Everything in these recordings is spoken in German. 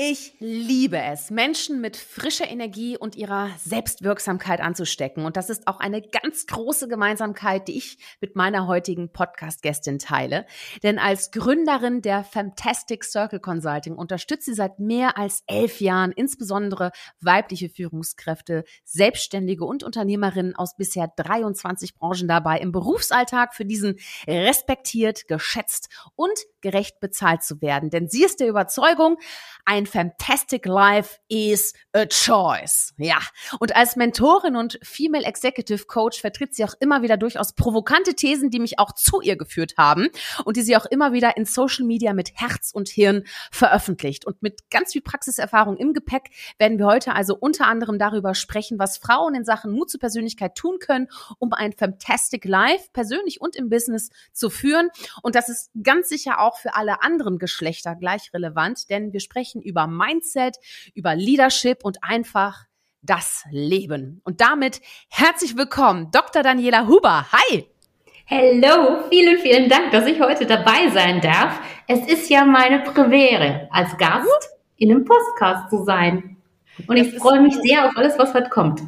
Ich liebe es, Menschen mit frischer Energie und ihrer Selbstwirksamkeit anzustecken. Und das ist auch eine ganz große Gemeinsamkeit, die ich mit meiner heutigen Podcast-Gästin teile. Denn als Gründerin der Fantastic Circle Consulting unterstützt sie seit mehr als elf Jahren insbesondere weibliche Führungskräfte, Selbstständige und Unternehmerinnen aus bisher 23 Branchen dabei, im Berufsalltag für diesen respektiert, geschätzt und gerecht bezahlt zu werden. Denn sie ist der Überzeugung, ein fantastic life is a choice. Ja. Und als Mentorin und Female Executive Coach vertritt sie auch immer wieder durchaus provokante Thesen, die mich auch zu ihr geführt haben und die sie auch immer wieder in Social Media mit Herz und Hirn veröffentlicht. Und mit ganz viel Praxiserfahrung im Gepäck werden wir heute also unter anderem darüber sprechen, was Frauen in Sachen Mut zur Persönlichkeit tun können, um ein fantastic life persönlich und im Business zu führen. Und das ist ganz sicher auch für alle anderen Geschlechter gleich relevant, denn wir sprechen über Mindset, über Leadership und einfach das Leben. Und damit herzlich willkommen, Dr. Daniela Huber. Hi! Hallo, vielen, vielen Dank, dass ich heute dabei sein darf. Es ist ja meine Premiere, als Gast in einem Podcast zu sein. Und ich freue mich sehr auf alles, was heute kommt.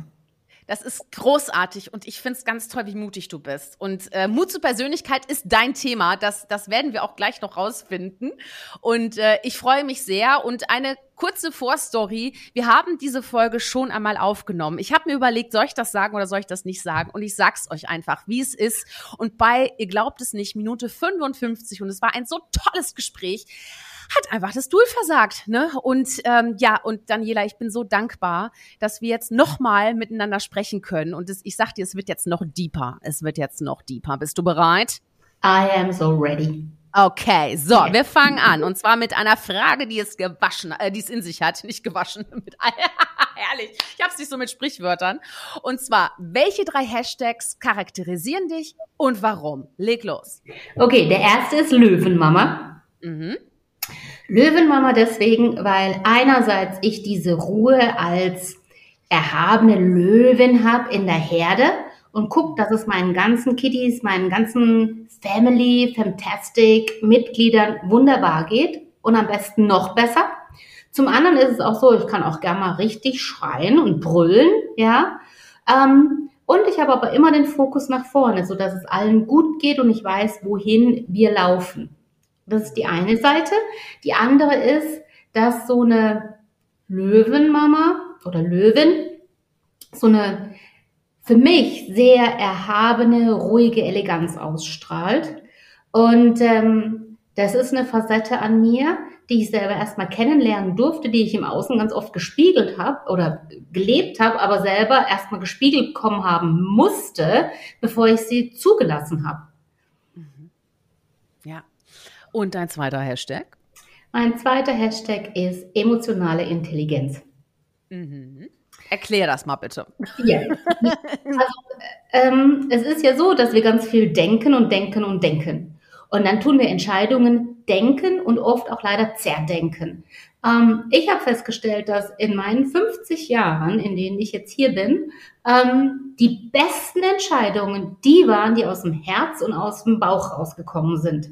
Das ist großartig und ich finde es ganz toll, wie mutig du bist. Und äh, Mut zur Persönlichkeit ist dein Thema. Das, das werden wir auch gleich noch rausfinden. Und äh, ich freue mich sehr. Und eine kurze Vorstory. Wir haben diese Folge schon einmal aufgenommen. Ich habe mir überlegt, soll ich das sagen oder soll ich das nicht sagen? Und ich sag's euch einfach, wie es ist. Und bei, ihr glaubt es nicht, Minute 55 und es war ein so tolles Gespräch hat einfach das Duel versagt. Ne? Und ähm, ja, und Daniela, ich bin so dankbar, dass wir jetzt nochmal miteinander sprechen können. Und das, ich sag dir, es wird jetzt noch deeper. Es wird jetzt noch deeper. Bist du bereit? I am so ready. Okay, so, wir fangen an. Und zwar mit einer Frage, die es gewaschen, äh, die es in sich hat. Nicht gewaschen, mit herrlich. Ich hab's nicht so mit Sprichwörtern. Und zwar, welche drei Hashtags charakterisieren dich und warum? Leg los. Okay, der erste ist Löwenmama. Mhm. Löwenmama deswegen, weil einerseits ich diese Ruhe als erhabene Löwin habe in der Herde und guck, dass es meinen ganzen Kitties, meinen ganzen Family, Fantastic Mitgliedern wunderbar geht und am besten noch besser. Zum anderen ist es auch so, ich kann auch gerne mal richtig schreien und brüllen, ja. Ähm, und ich habe aber immer den Fokus nach vorne, so dass es allen gut geht und ich weiß, wohin wir laufen. Das ist die eine Seite. Die andere ist, dass so eine Löwenmama oder Löwin so eine für mich sehr erhabene, ruhige Eleganz ausstrahlt. Und ähm, das ist eine Facette an mir, die ich selber erstmal kennenlernen durfte, die ich im Außen ganz oft gespiegelt habe oder gelebt habe, aber selber erstmal gespiegelt bekommen haben musste, bevor ich sie zugelassen habe. Und dein zweiter Hashtag? Mein zweiter Hashtag ist emotionale Intelligenz. Mhm. Erklär das mal bitte. Ja. Also, ähm, es ist ja so, dass wir ganz viel denken und denken und denken. Und dann tun wir Entscheidungen denken und oft auch leider zerdenken. Ähm, ich habe festgestellt, dass in meinen 50 Jahren, in denen ich jetzt hier bin, ähm, die besten Entscheidungen die waren, die aus dem Herz und aus dem Bauch rausgekommen sind.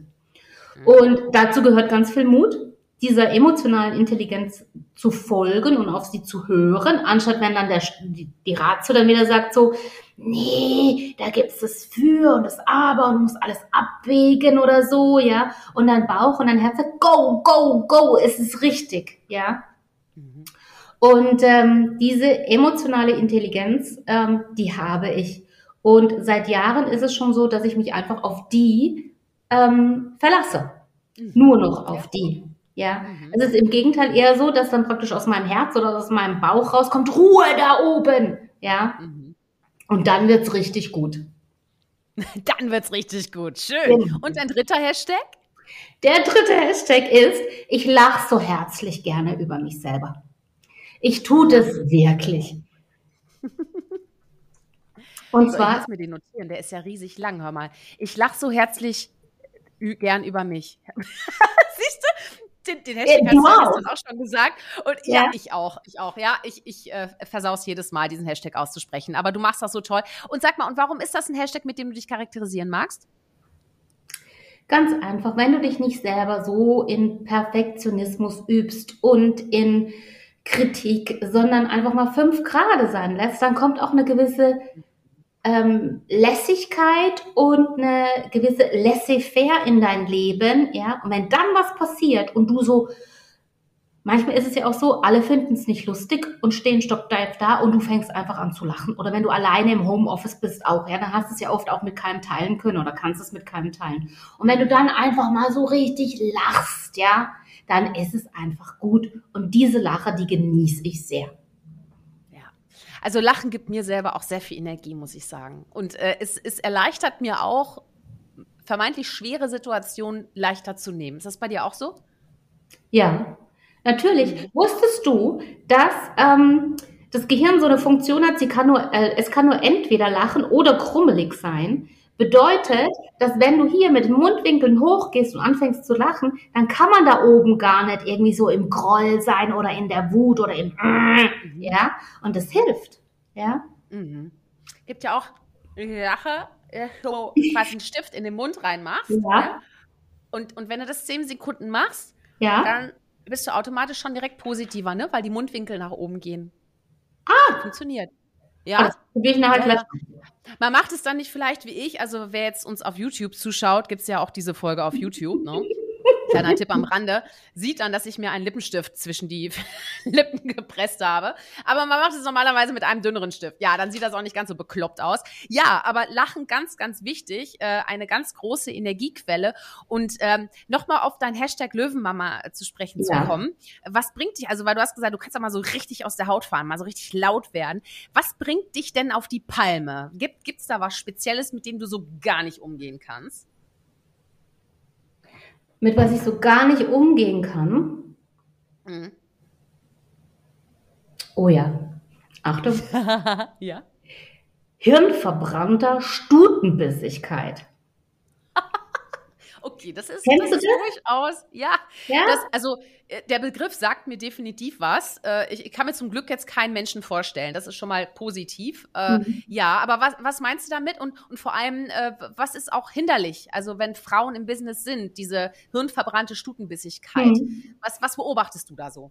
Und dazu gehört ganz viel Mut, dieser emotionalen Intelligenz zu folgen und auf sie zu hören, anstatt wenn dann der, die, die Ratio dann wieder sagt so, nee, da gibt's das Für und das Aber und du musst alles abwägen oder so, ja. Und dein Bauch und dein Herz sagt, go, go, go, es ist richtig, ja. Mhm. Und ähm, diese emotionale Intelligenz, ähm, die habe ich. Und seit Jahren ist es schon so, dass ich mich einfach auf die ähm, verlasse. Mhm. Nur noch auf die. Ja, mhm. es ist im Gegenteil eher so, dass dann praktisch aus meinem Herz oder aus meinem Bauch rauskommt, Ruhe da oben. Ja. Mhm. Und dann wird's richtig gut. Dann wird's richtig gut. Schön. Genau. Und ein dritter Hashtag? Der dritte Hashtag ist, ich lache so herzlich gerne über mich selber. Ich tue das wirklich. Und so, zwar. Ich muss mir den notieren, der ist ja riesig lang, hör mal. Ich lache so herzlich gern über mich. Siehst du? Den, den Hashtag ja, hast du wow. auch schon gesagt. Und ja. ja, ich auch. Ich auch. Ja, ich, ich äh, versaus jedes Mal, diesen Hashtag auszusprechen. Aber du machst das so toll. Und sag mal, und warum ist das ein Hashtag, mit dem du dich charakterisieren magst? Ganz einfach, wenn du dich nicht selber so in Perfektionismus übst und in Kritik, sondern einfach mal fünf Grade sein lässt, dann kommt auch eine gewisse ähm, Lässigkeit und eine gewisse Laissez-faire in dein Leben, ja. Und wenn dann was passiert und du so, manchmal ist es ja auch so, alle finden es nicht lustig und stehen stocksteif da und du fängst einfach an zu lachen. Oder wenn du alleine im Homeoffice bist auch, ja, dann hast du es ja oft auch mit keinem teilen können oder kannst es mit keinem teilen. Und wenn du dann einfach mal so richtig lachst, ja, dann ist es einfach gut. Und diese Lache, die genieße ich sehr. Also Lachen gibt mir selber auch sehr viel Energie, muss ich sagen. Und äh, es, es erleichtert mir auch, vermeintlich schwere Situationen leichter zu nehmen. Ist das bei dir auch so? Ja, natürlich. Mhm. Wusstest du, dass ähm, das Gehirn so eine Funktion hat, sie kann nur, äh, es kann nur entweder lachen oder krummelig sein. Bedeutet, dass wenn du hier mit den Mundwinkeln hochgehst und anfängst zu lachen, dann kann man da oben gar nicht irgendwie so im Groll sein oder in der Wut oder im mhm. ja, und das hilft, ja. Mhm. Gibt ja auch Lache, so quasi einen Stift in den Mund reinmachst. Ja. ja. Und, und wenn du das zehn Sekunden machst, ja. dann bist du automatisch schon direkt positiver, ne? Weil die Mundwinkel nach oben gehen. Ah! Funktioniert. Ja. Das probiere ich nachher ja. Man macht es dann nicht vielleicht wie ich. Also wer jetzt uns auf YouTube zuschaut, gibt es ja auch diese Folge auf YouTube. Ne? Kleiner Tipp am Rande, sieht dann, dass ich mir einen Lippenstift zwischen die Lippen gepresst habe. Aber man macht es normalerweise mit einem dünneren Stift. Ja, dann sieht das auch nicht ganz so bekloppt aus. Ja, aber Lachen ganz, ganz wichtig, äh, eine ganz große Energiequelle. Und ähm, nochmal auf dein Hashtag Löwenmama zu sprechen ja. zu kommen. Was bringt dich, also weil du hast gesagt, du kannst ja mal so richtig aus der Haut fahren, mal so richtig laut werden. Was bringt dich denn auf die Palme? Gibt gibt's da was Spezielles, mit dem du so gar nicht umgehen kannst? Mit was ich so gar nicht umgehen kann. Mhm. Oh ja. Achtung. ja. Hirnverbrannter Stutenbissigkeit. Okay, das ist, Kennst das ist durchaus, ja. ja? Das, also äh, der Begriff sagt mir definitiv was. Äh, ich, ich, kann mir zum Glück jetzt keinen Menschen vorstellen. Das ist schon mal positiv. Äh, mhm. Ja, aber was, was meinst du damit? Und, und vor allem, was ist auch hinderlich? Also wenn Frauen im Business sind, diese hirnverbrannte Stutenbissigkeit, mhm. was, was beobachtest du da so?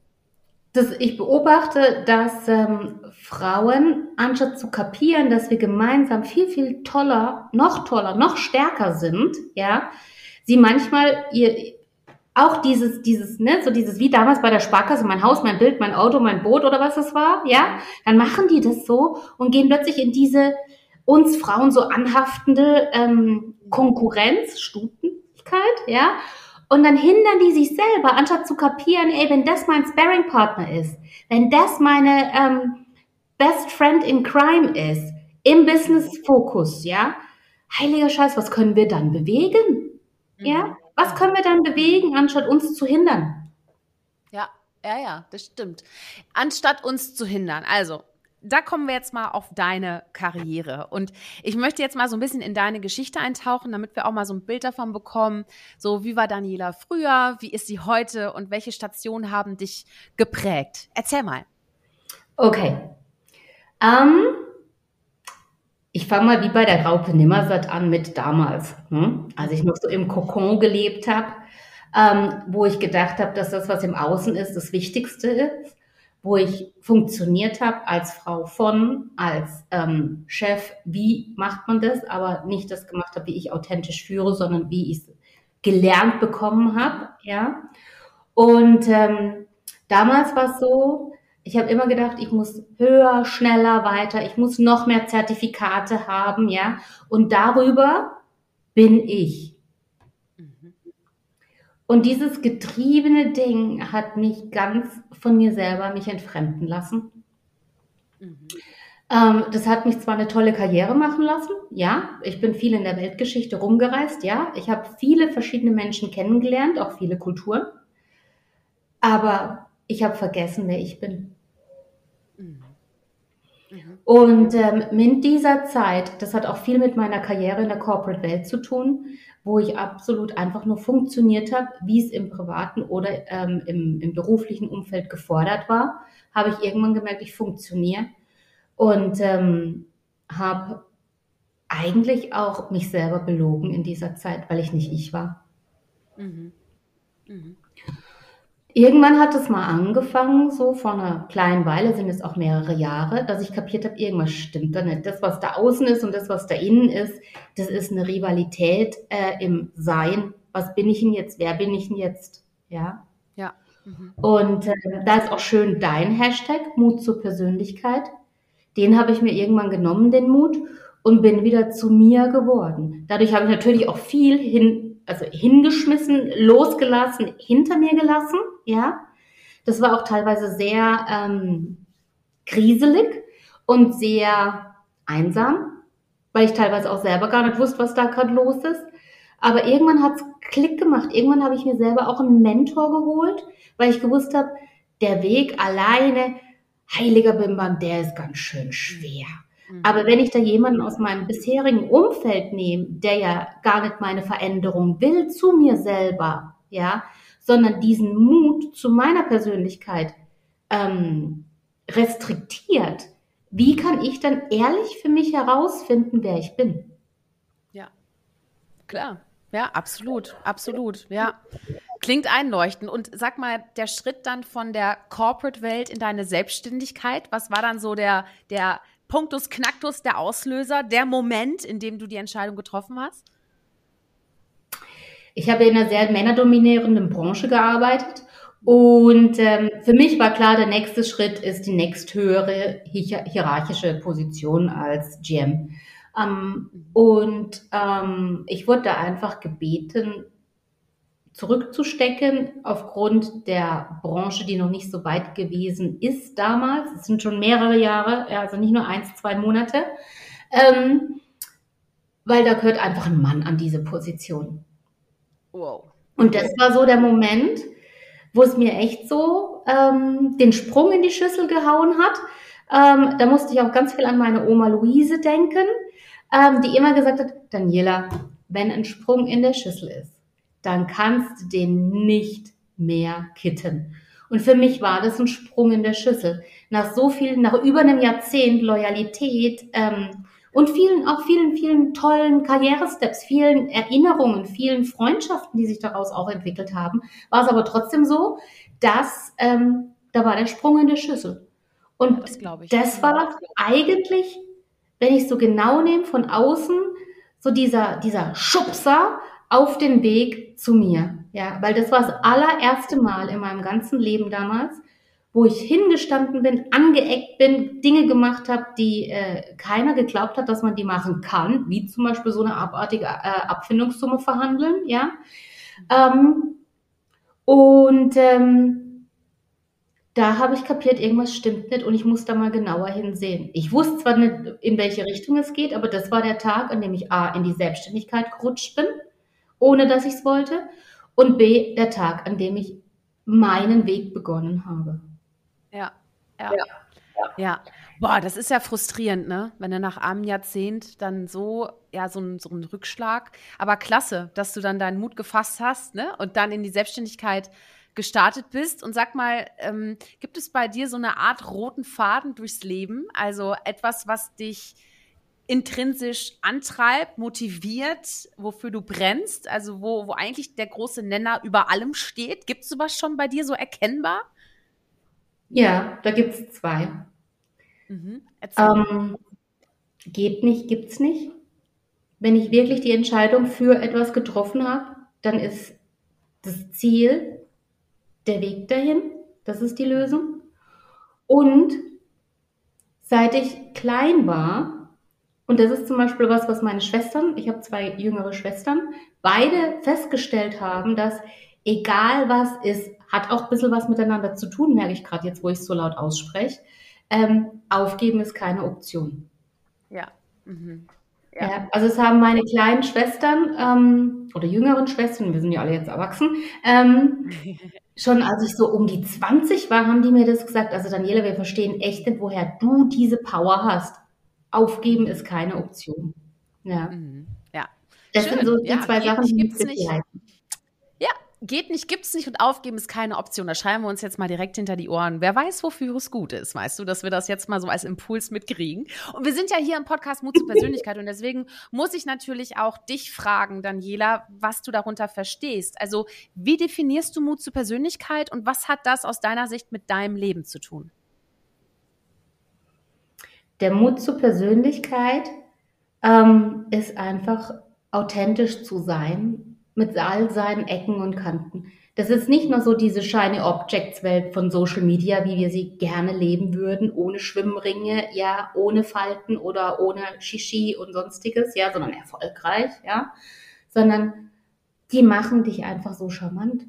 Das, ich beobachte, dass ähm, Frauen, anstatt zu kapieren, dass wir gemeinsam viel, viel toller, noch toller, noch stärker sind, ja, sie manchmal ihr auch dieses, dieses, ne, so dieses wie damals bei der Sparkasse, mein Haus, mein Bild, mein Auto, mein Boot oder was das war, ja, dann machen die das so und gehen plötzlich in diese uns Frauen so anhaftende ähm, Konkurrenz, Stutenigkeit, ja, und dann hindern die sich selber, anstatt zu kapieren, ey, wenn das mein Sparring-Partner ist, wenn das meine ähm, Best Friend in Crime ist, im Business-Fokus, ja, heiliger Scheiß, was können wir dann bewegen? Ja? Mhm. Was können wir dann bewegen, anstatt uns zu hindern? Ja, ja, ja, das stimmt. Anstatt uns zu hindern. Also, da kommen wir jetzt mal auf deine Karriere. Und ich möchte jetzt mal so ein bisschen in deine Geschichte eintauchen, damit wir auch mal so ein Bild davon bekommen. So, wie war Daniela früher? Wie ist sie heute? Und welche Stationen haben dich geprägt? Erzähl mal. Okay. Ähm, ich fange mal wie bei der Raupe Nimmersatt an mit damals, hm? als ich noch so im Kokon glebt habe, ähm, wo ich gedacht habe, dass das, was im Außen ist, das Wichtigste ist, wo ich funktioniert habe als Frau von, als ähm, Chef, wie macht man das, aber nicht das gemacht habe, wie ich authentisch führe, sondern wie ich es gelernt bekommen habe, ja. Und ähm, damals war es so, ich habe immer gedacht, ich muss höher, schneller, weiter, ich muss noch mehr Zertifikate haben, ja. Und darüber bin ich. Und dieses getriebene Ding hat mich ganz von mir selber mich entfremden lassen. Mhm. Ähm, das hat mich zwar eine tolle Karriere machen lassen, ja. Ich bin viel in der Weltgeschichte rumgereist, ja. Ich habe viele verschiedene Menschen kennengelernt, auch viele Kulturen. Aber ich habe vergessen, wer ich bin. Mhm. Und ähm, in dieser Zeit, das hat auch viel mit meiner Karriere in der Corporate Welt zu tun, wo ich absolut einfach nur funktioniert habe, wie es im privaten oder ähm, im, im beruflichen Umfeld gefordert war, habe ich irgendwann gemerkt, ich funktioniere und ähm, habe eigentlich auch mich selber belogen in dieser Zeit, weil ich nicht ich war. Mhm. Mhm. Irgendwann hat es mal angefangen, so vor einer kleinen Weile, sind es auch mehrere Jahre, dass ich kapiert habe, irgendwas stimmt da nicht. Das, was da außen ist und das, was da innen ist, das ist eine Rivalität äh, im Sein. Was bin ich denn jetzt? Wer bin ich denn jetzt? Ja. Ja. Mhm. Und äh, da ist auch schön dein Hashtag, Mut zur Persönlichkeit. Den habe ich mir irgendwann genommen, den Mut, und bin wieder zu mir geworden. Dadurch habe ich natürlich auch viel hin, also hingeschmissen, losgelassen, hinter mir gelassen ja. Das war auch teilweise sehr ähm, kriselig und sehr einsam, weil ich teilweise auch selber gar nicht wusste, was da gerade los ist. Aber irgendwann hat's Klick gemacht. Irgendwann habe ich mir selber auch einen Mentor geholt, weil ich gewusst habe, der Weg alleine, heiliger Bimbam, der ist ganz schön schwer. Mhm. Aber wenn ich da jemanden aus meinem bisherigen Umfeld nehme, der ja gar nicht meine Veränderung will zu mir selber, ja, sondern diesen Mut zu meiner Persönlichkeit ähm, restriktiert, wie kann ich dann ehrlich für mich herausfinden, wer ich bin? Ja, klar. Ja, absolut, absolut, ja. Klingt einleuchtend. Und sag mal, der Schritt dann von der Corporate-Welt in deine Selbstständigkeit, was war dann so der, der Punktus Knacktus, der Auslöser, der Moment, in dem du die Entscheidung getroffen hast? Ich habe in einer sehr männerdominierenden Branche gearbeitet und ähm, für mich war klar, der nächste Schritt ist die nächsthöhere hierarchische Position als GM. Ähm, und ähm, ich wurde da einfach gebeten, zurückzustecken aufgrund der Branche, die noch nicht so weit gewesen ist damals. Es sind schon mehrere Jahre, also nicht nur eins, zwei Monate, ähm, weil da gehört einfach ein Mann an diese Position. Wow. Und das war so der Moment, wo es mir echt so ähm, den Sprung in die Schüssel gehauen hat. Ähm, da musste ich auch ganz viel an meine Oma Luise denken, ähm, die immer gesagt hat, Daniela, wenn ein Sprung in der Schüssel ist, dann kannst du den nicht mehr kitten. Und für mich war das ein Sprung in der Schüssel. Nach so viel, nach über einem Jahrzehnt Loyalität, ähm, und vielen, auch vielen, vielen tollen Karrieresteps, vielen Erinnerungen, vielen Freundschaften, die sich daraus auch entwickelt haben, war es aber trotzdem so, dass ähm, da war der Sprung in der Schüssel. Und das, das war eigentlich, wenn ich so genau nehme, von außen so dieser, dieser Schubser auf den Weg zu mir. Ja, weil das war das allererste Mal in meinem ganzen Leben damals, wo ich hingestanden bin, angeeckt bin, Dinge gemacht habe, die äh, keiner geglaubt hat, dass man die machen kann, wie zum Beispiel so eine abartige äh, Abfindungssumme verhandeln, ja. Ähm, und ähm, da habe ich kapiert, irgendwas stimmt nicht und ich muss da mal genauer hinsehen. Ich wusste zwar nicht, in welche Richtung es geht, aber das war der Tag, an dem ich A, in die Selbstständigkeit gerutscht bin, ohne dass ich es wollte, und B, der Tag, an dem ich meinen Weg begonnen habe. Ja, ja. ja. Ja. Boah, das ist ja frustrierend, ne? Wenn du nach einem Jahrzehnt dann so, ja, so, ein, so einen Rückschlag. Aber klasse, dass du dann deinen Mut gefasst hast, ne? Und dann in die Selbstständigkeit gestartet bist. Und sag mal, ähm, gibt es bei dir so eine Art roten Faden durchs Leben? Also etwas, was dich intrinsisch antreibt, motiviert, wofür du brennst? Also wo, wo eigentlich der große Nenner über allem steht? Gibt es sowas schon bei dir so erkennbar? Ja, da gibt es zwei. Mhm. Ähm, geht nicht, gibt's nicht. Wenn ich wirklich die Entscheidung für etwas getroffen habe, dann ist das Ziel der Weg dahin. Das ist die Lösung. Und seit ich klein war, und das ist zum Beispiel was, was meine Schwestern, ich habe zwei jüngere Schwestern, beide festgestellt haben, dass egal was ist, hat auch ein bisschen was miteinander zu tun, merke ich gerade jetzt, wo ich es so laut ausspreche. Ähm, aufgeben ist keine Option. Ja. Mhm. Ja. ja. also es haben meine kleinen Schwestern ähm, oder jüngeren Schwestern, wir sind ja alle jetzt erwachsen, ähm, schon als ich so um die 20 war, haben die mir das gesagt. Also Daniela, wir verstehen echt nicht, woher du diese Power hast. Aufgeben ist keine Option. Ja. Mhm. Ja. Das Schön. sind so die ja, zwei Sachen, die gibt's nicht. Halten geht nicht, gibt's nicht und aufgeben ist keine Option. Da schreiben wir uns jetzt mal direkt hinter die Ohren. Wer weiß, wofür es gut ist, weißt du, dass wir das jetzt mal so als Impuls mitkriegen. Und wir sind ja hier im Podcast Mut zur Persönlichkeit und deswegen muss ich natürlich auch dich fragen, Daniela, was du darunter verstehst. Also, wie definierst du Mut zur Persönlichkeit und was hat das aus deiner Sicht mit deinem Leben zu tun? Der Mut zur Persönlichkeit ähm, ist einfach authentisch zu sein mit all seinen Ecken und Kanten. Das ist nicht nur so diese shiny Objects Welt von Social Media, wie wir sie gerne leben würden, ohne Schwimmringe, ja, ohne Falten oder ohne Shishi und sonstiges, ja, sondern erfolgreich, ja, sondern die machen dich einfach so charmant,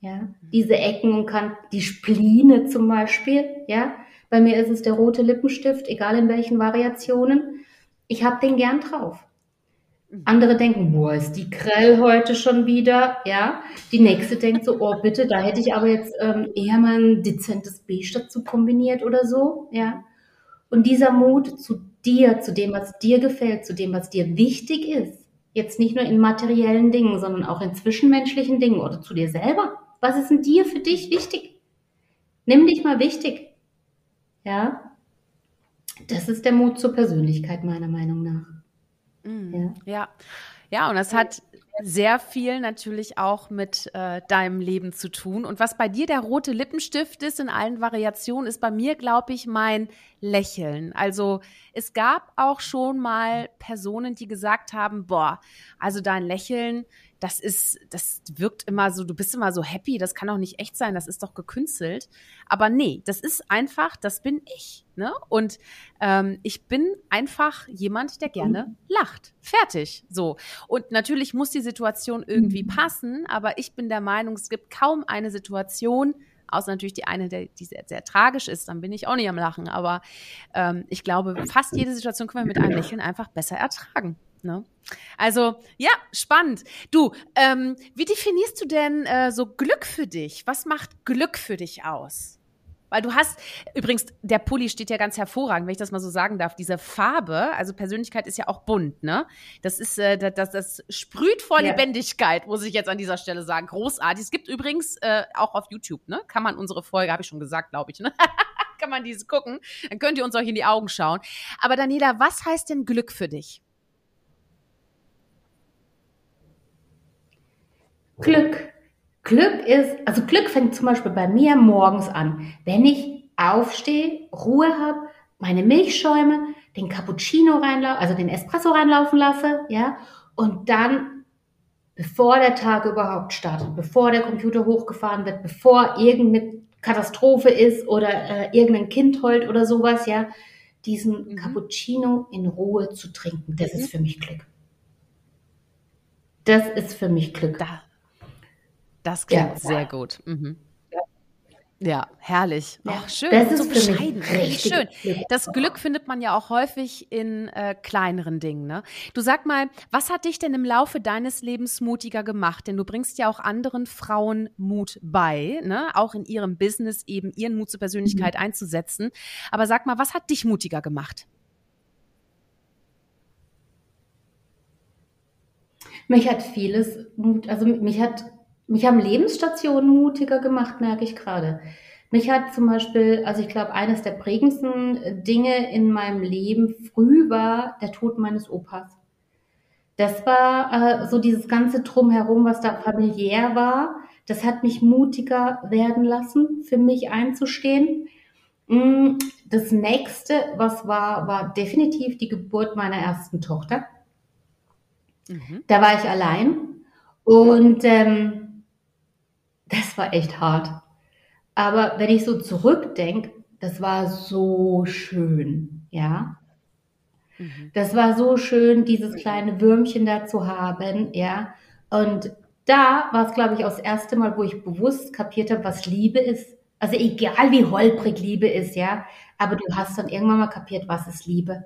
ja. Diese Ecken und Kanten, die Spline zum Beispiel, ja. Bei mir ist es der rote Lippenstift, egal in welchen Variationen. Ich habe den gern drauf. Andere denken, boah, ist die grell heute schon wieder, ja. Die nächste denkt so, oh bitte, da hätte ich aber jetzt ähm, eher mal ein dezentes Beige dazu kombiniert oder so, ja. Und dieser Mut zu dir, zu dem, was dir gefällt, zu dem, was dir wichtig ist, jetzt nicht nur in materiellen Dingen, sondern auch in zwischenmenschlichen Dingen oder zu dir selber. Was ist denn dir für dich wichtig? Nimm dich mal wichtig, ja. Das ist der Mut zur Persönlichkeit meiner Meinung nach. Mhm. Ja. ja. Ja, und das hat sehr viel natürlich auch mit äh, deinem Leben zu tun. Und was bei dir der rote Lippenstift ist in allen Variationen, ist bei mir, glaube ich, mein Lächeln. Also es gab auch schon mal Personen, die gesagt haben, boah, also dein Lächeln, das ist, das wirkt immer so, du bist immer so happy, das kann doch nicht echt sein, das ist doch gekünstelt. Aber nee, das ist einfach, das bin ich. Ne? Und ähm, ich bin einfach jemand, der gerne lacht. Fertig. So. Und natürlich muss die Situation irgendwie mhm. passen, aber ich bin der Meinung, es gibt kaum eine Situation, außer natürlich die eine, die sehr, sehr tragisch ist, dann bin ich auch nicht am Lachen. Aber ähm, ich glaube, fast jede Situation können wir mit einem Lächeln einfach besser ertragen. Ne? Also ja, spannend. Du, ähm, wie definierst du denn äh, so Glück für dich? Was macht Glück für dich aus? Weil du hast, übrigens, der Pulli steht ja ganz hervorragend, wenn ich das mal so sagen darf. Diese Farbe, also Persönlichkeit ist ja auch bunt, ne? Das ist, äh, das, das sprüht vor ja. Lebendigkeit, muss ich jetzt an dieser Stelle sagen. Großartig. Es gibt übrigens äh, auch auf YouTube, ne? Kann man unsere Folge, habe ich schon gesagt, glaube ich, ne? Kann man diese gucken. Dann könnt ihr uns euch in die Augen schauen. Aber Daniela, was heißt denn Glück für dich? Glück. Glück ist, also Glück fängt zum Beispiel bei mir morgens an. Wenn ich aufstehe, Ruhe habe, meine Milchschäume, den Cappuccino reinlaufen, also den Espresso reinlaufen lasse, ja, und dann, bevor der Tag überhaupt startet, bevor der Computer hochgefahren wird, bevor irgendeine Katastrophe ist oder äh, irgendein Kind heult oder sowas, ja, diesen mhm. Cappuccino in Ruhe zu trinken, das mhm. ist für mich Glück. Das ist für mich Glück. Da, das klingt ja. sehr gut. Mhm. Ja, herrlich. Ja, Ach, schön. Das ist so bescheiden. Richtig schön. Das Glück findet man ja auch häufig in äh, kleineren Dingen. Ne? Du sag mal, was hat dich denn im Laufe deines Lebens mutiger gemacht? Denn du bringst ja auch anderen Frauen Mut bei, ne? auch in ihrem Business eben ihren Mut zur Persönlichkeit mhm. einzusetzen. Aber sag mal, was hat dich mutiger gemacht? Mich hat vieles, also mich hat mich haben Lebensstationen mutiger gemacht, merke ich gerade. Mich hat zum Beispiel, also ich glaube, eines der prägendsten Dinge in meinem Leben früh war der Tod meines Opas. Das war äh, so dieses ganze Drumherum, was da familiär war. Das hat mich mutiger werden lassen, für mich einzustehen. Mm, das nächste, was war, war definitiv die Geburt meiner ersten Tochter. Mhm. Da war ich allein und ähm, das war echt hart. Aber wenn ich so zurückdenke, das war so schön, ja. Mhm. Das war so schön, dieses kleine Würmchen da zu haben, ja. Und da war es, glaube ich, auch das erste Mal, wo ich bewusst kapiert habe, was Liebe ist. Also egal wie holprig Liebe ist, ja. Aber du hast dann irgendwann mal kapiert, was ist Liebe,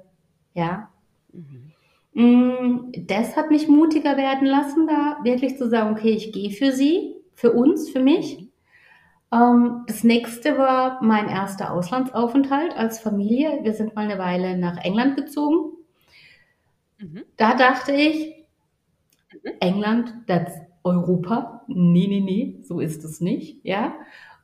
ja. Mhm. Mm, das hat mich mutiger werden lassen, da wirklich zu sagen, okay, ich gehe für sie, für uns, für mich. Ähm, das nächste war mein erster Auslandsaufenthalt als Familie. Wir sind mal eine Weile nach England gezogen. Mhm. Da dachte ich, mhm. England, das Europa. Nee, nee, nee, so ist es nicht, ja.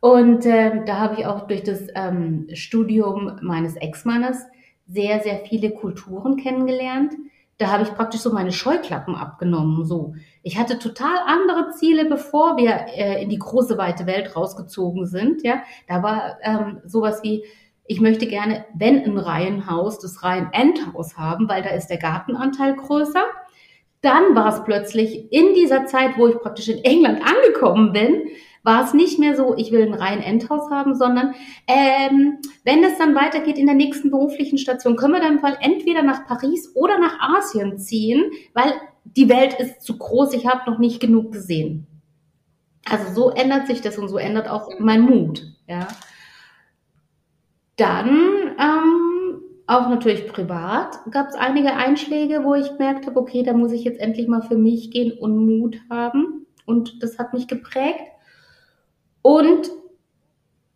Und äh, da habe ich auch durch das ähm, Studium meines Ex-Mannes sehr, sehr viele Kulturen kennengelernt. Da habe ich praktisch so meine Scheuklappen abgenommen. So, ich hatte total andere Ziele, bevor wir äh, in die große weite Welt rausgezogen sind. Ja, da war ähm, sowas wie ich möchte gerne, wenn ein Reihenhaus, das Reihenendhaus haben, weil da ist der Gartenanteil größer. Dann war es plötzlich in dieser Zeit, wo ich praktisch in England angekommen bin, war es nicht mehr so, ich will ein rein Endhaus haben, sondern ähm, wenn es dann weitergeht in der nächsten beruflichen Station, können wir dann mal entweder nach Paris oder nach Asien ziehen, weil die Welt ist zu groß, ich habe noch nicht genug gesehen. Also so ändert sich das und so ändert auch mein Mut. Ja. Dann ähm, auch natürlich privat gab es einige Einschläge, wo ich gemerkt habe, okay, da muss ich jetzt endlich mal für mich gehen und Mut haben. Und das hat mich geprägt. Und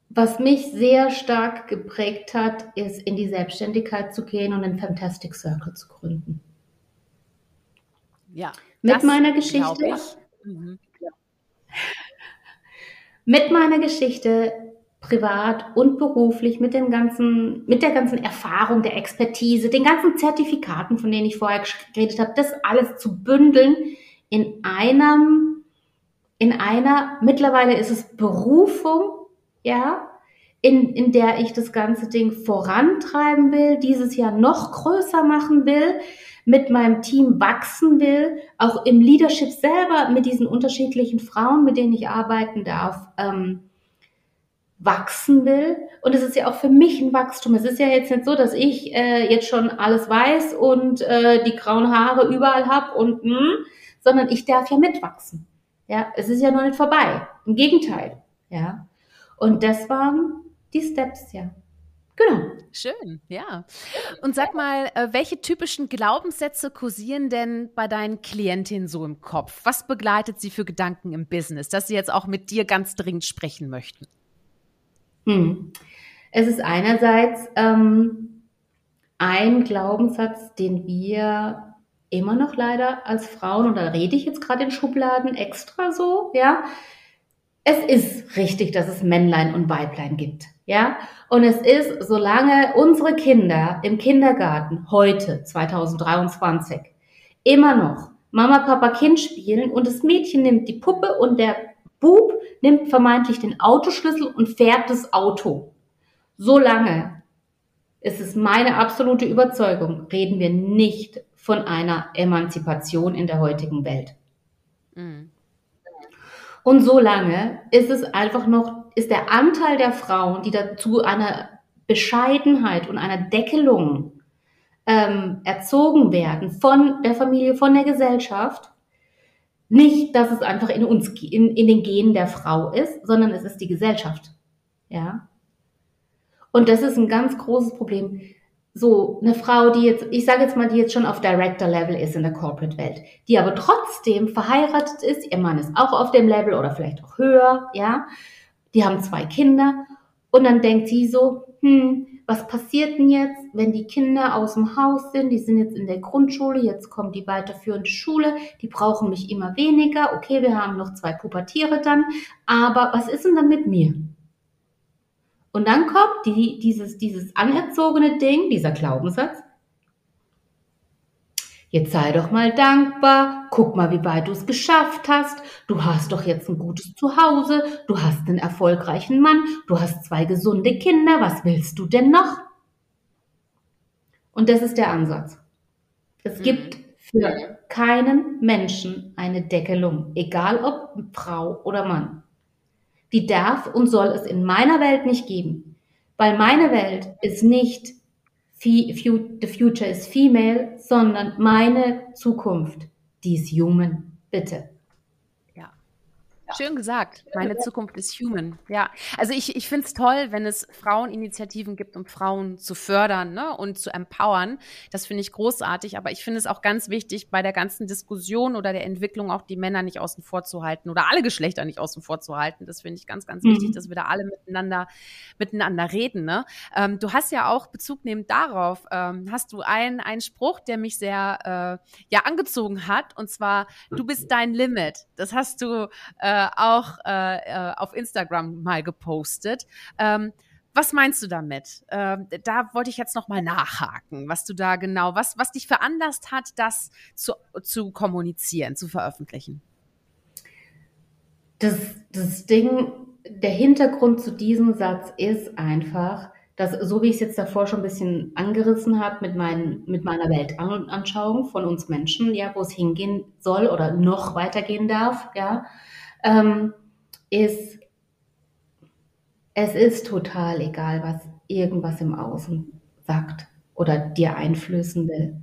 was mich sehr stark geprägt hat, ist in die Selbstständigkeit zu gehen und einen Fantastic Circle zu gründen. Ja. Mit meiner Geschichte. Mhm. Mit meiner Geschichte privat und beruflich mit dem ganzen, mit der ganzen Erfahrung, der Expertise, den ganzen Zertifikaten, von denen ich vorher geredet habe, das alles zu bündeln in einem, in einer, mittlerweile ist es Berufung, ja, in, in der ich das ganze Ding vorantreiben will, dieses Jahr noch größer machen will, mit meinem Team wachsen will, auch im Leadership selber mit diesen unterschiedlichen Frauen, mit denen ich arbeiten darf, ähm, wachsen will. Und es ist ja auch für mich ein Wachstum. Es ist ja jetzt nicht so, dass ich äh, jetzt schon alles weiß und äh, die grauen Haare überall habe und mh, hm, sondern ich darf ja mitwachsen. Ja, es ist ja noch nicht vorbei. Im Gegenteil. Ja. Und das waren die Steps, ja. Genau. Schön, ja. Und sag mal, äh, welche typischen Glaubenssätze kursieren denn bei deinen Klientinnen so im Kopf? Was begleitet sie für Gedanken im Business, dass sie jetzt auch mit dir ganz dringend sprechen möchten? Hm. Es ist einerseits ähm, ein Glaubenssatz, den wir immer noch leider als Frauen, und da rede ich jetzt gerade in Schubladen extra so, ja, es ist richtig, dass es Männlein und Weiblein gibt, ja, und es ist, solange unsere Kinder im Kindergarten heute, 2023, immer noch Mama, Papa, Kind spielen und das Mädchen nimmt die Puppe und der Bub nimmt vermeintlich den Autoschlüssel und fährt das Auto. Solange ist es meine absolute Überzeugung, reden wir nicht von einer Emanzipation in der heutigen Welt. Mhm. Und solange ist es einfach noch, ist der Anteil der Frauen, die dazu einer Bescheidenheit und einer Deckelung ähm, erzogen werden von der Familie, von der Gesellschaft, nicht, dass es einfach in uns, in, in den Genen der Frau ist, sondern es ist die Gesellschaft. Ja. Und das ist ein ganz großes Problem. So eine Frau, die jetzt, ich sage jetzt mal, die jetzt schon auf Director Level ist in der Corporate Welt, die aber trotzdem verheiratet ist, ihr Mann ist auch auf dem Level oder vielleicht auch höher, ja. Die haben zwei Kinder und dann denkt sie so, hm, was passiert denn jetzt, wenn die Kinder aus dem Haus sind, die sind jetzt in der Grundschule, jetzt kommt die weiterführende Schule, die brauchen mich immer weniger, okay, wir haben noch zwei Pubertiere dann, aber was ist denn dann mit mir? Und dann kommt die, dieses, dieses anerzogene Ding, dieser Glaubenssatz, Jetzt sei doch mal dankbar, guck mal, wie weit du es geschafft hast. Du hast doch jetzt ein gutes Zuhause, du hast einen erfolgreichen Mann, du hast zwei gesunde Kinder, was willst du denn noch? Und das ist der Ansatz. Es mhm. gibt für keinen Menschen eine Deckelung, egal ob Frau oder Mann. Die darf und soll es in meiner Welt nicht geben, weil meine Welt ist nicht the future is female, sondern meine Zukunft, die ist human. Bitte. Schön gesagt. Meine Zukunft ist human. Ja. Also ich, ich finde es toll, wenn es Fraueninitiativen gibt, um Frauen zu fördern ne, und zu empowern. Das finde ich großartig. Aber ich finde es auch ganz wichtig, bei der ganzen Diskussion oder der Entwicklung auch die Männer nicht außen vor zu halten oder alle Geschlechter nicht außen vor zu halten. Das finde ich ganz, ganz mhm. wichtig, dass wir da alle miteinander, miteinander reden. Ne? Ähm, du hast ja auch Bezug nehmend darauf, ähm, hast du einen, einen Spruch, der mich sehr äh, ja, angezogen hat. Und zwar, du bist dein Limit. Das hast du äh, äh, auch äh, äh, auf Instagram mal gepostet. Ähm, was meinst du damit? Ähm, da wollte ich jetzt noch mal nachhaken, was du da genau, was, was dich veranlasst hat, das zu, zu kommunizieren, zu veröffentlichen. Das, das Ding, der Hintergrund zu diesem Satz ist einfach, dass, so wie ich es jetzt davor schon ein bisschen angerissen habe mit, mein, mit meiner Weltanschauung von uns Menschen, ja, wo es hingehen soll oder noch weitergehen darf, ja, ähm, ist, es ist total egal, was irgendwas im Außen sagt oder dir einflößen will.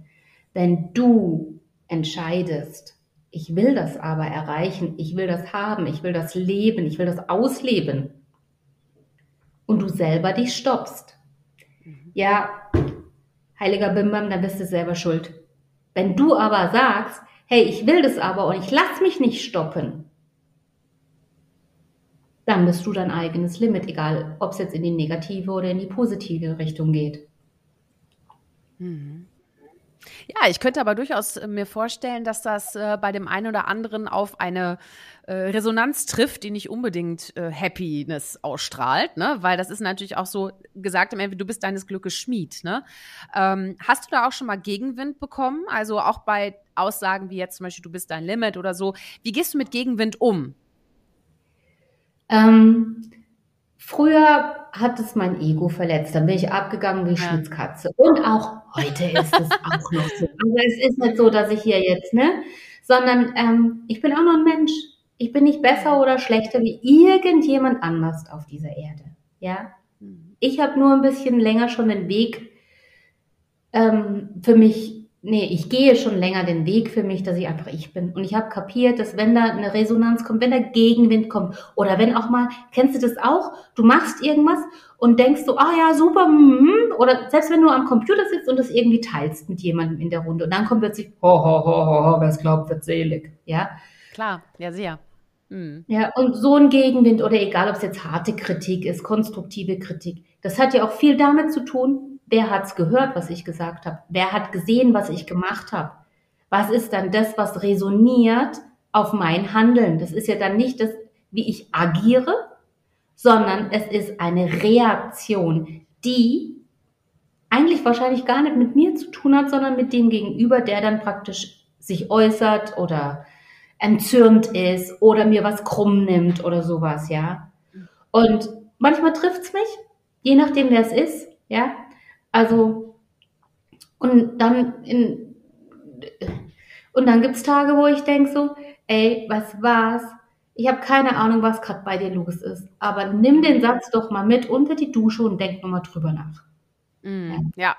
Wenn du entscheidest, ich will das aber erreichen, ich will das haben, ich will das leben, ich will das ausleben und du selber dich stoppst, ja, heiliger Bimbam, dann bist du selber schuld. Wenn du aber sagst, hey, ich will das aber und ich lass mich nicht stoppen, dann bist du dein eigenes Limit, egal ob es jetzt in die negative oder in die positive Richtung geht. Mhm. Ja, ich könnte aber durchaus äh, mir vorstellen, dass das äh, bei dem einen oder anderen auf eine äh, Resonanz trifft, die nicht unbedingt äh, Happiness ausstrahlt, ne? Weil das ist natürlich auch so gesagt im Ende, du bist deines Glückes Schmied, ne? Ähm, hast du da auch schon mal Gegenwind bekommen? Also auch bei Aussagen wie jetzt zum Beispiel, du bist dein Limit oder so. Wie gehst du mit Gegenwind um? Ähm, früher hat es mein Ego verletzt. Dann bin ich abgegangen wie ja. Schmitzkatze. Und auch heute ist es auch noch so. Also es ist nicht so, dass ich hier jetzt, ne? Sondern ähm, ich bin auch noch ein Mensch. Ich bin nicht besser oder schlechter wie irgendjemand anders auf dieser Erde. Ja? Mhm. Ich habe nur ein bisschen länger schon den Weg ähm, für mich nee, ich gehe schon länger den Weg für mich, dass ich einfach ich bin. Und ich habe kapiert, dass wenn da eine Resonanz kommt, wenn da Gegenwind kommt oder wenn auch mal, kennst du das auch? Du machst irgendwas und denkst so, ah ja, super, mm, oder selbst wenn du am Computer sitzt und das irgendwie teilst mit jemandem in der Runde und dann kommt plötzlich, ho, ho, ho, ho, ho wer es glaubt, wird selig, ja? Klar, ja, sehr. Mhm. Ja, und so ein Gegenwind oder egal, ob es jetzt harte Kritik ist, konstruktive Kritik, das hat ja auch viel damit zu tun, Wer hat's gehört, was ich gesagt habe? Wer hat gesehen, was ich gemacht habe? Was ist dann das, was resoniert auf mein Handeln? Das ist ja dann nicht das, wie ich agiere, sondern es ist eine Reaktion, die eigentlich wahrscheinlich gar nicht mit mir zu tun hat, sondern mit dem Gegenüber, der dann praktisch sich äußert oder entzürnt ist oder mir was krumm nimmt oder sowas, ja. Und manchmal trifft's mich, je nachdem, wer es ist, ja. Also, und dann in, und dann gibt's Tage, wo ich denk so, ey, was war's? Ich habe keine Ahnung, was gerade bei dir los ist. Aber nimm den Satz doch mal mit unter die Dusche und denk nochmal drüber nach. Mm, ja.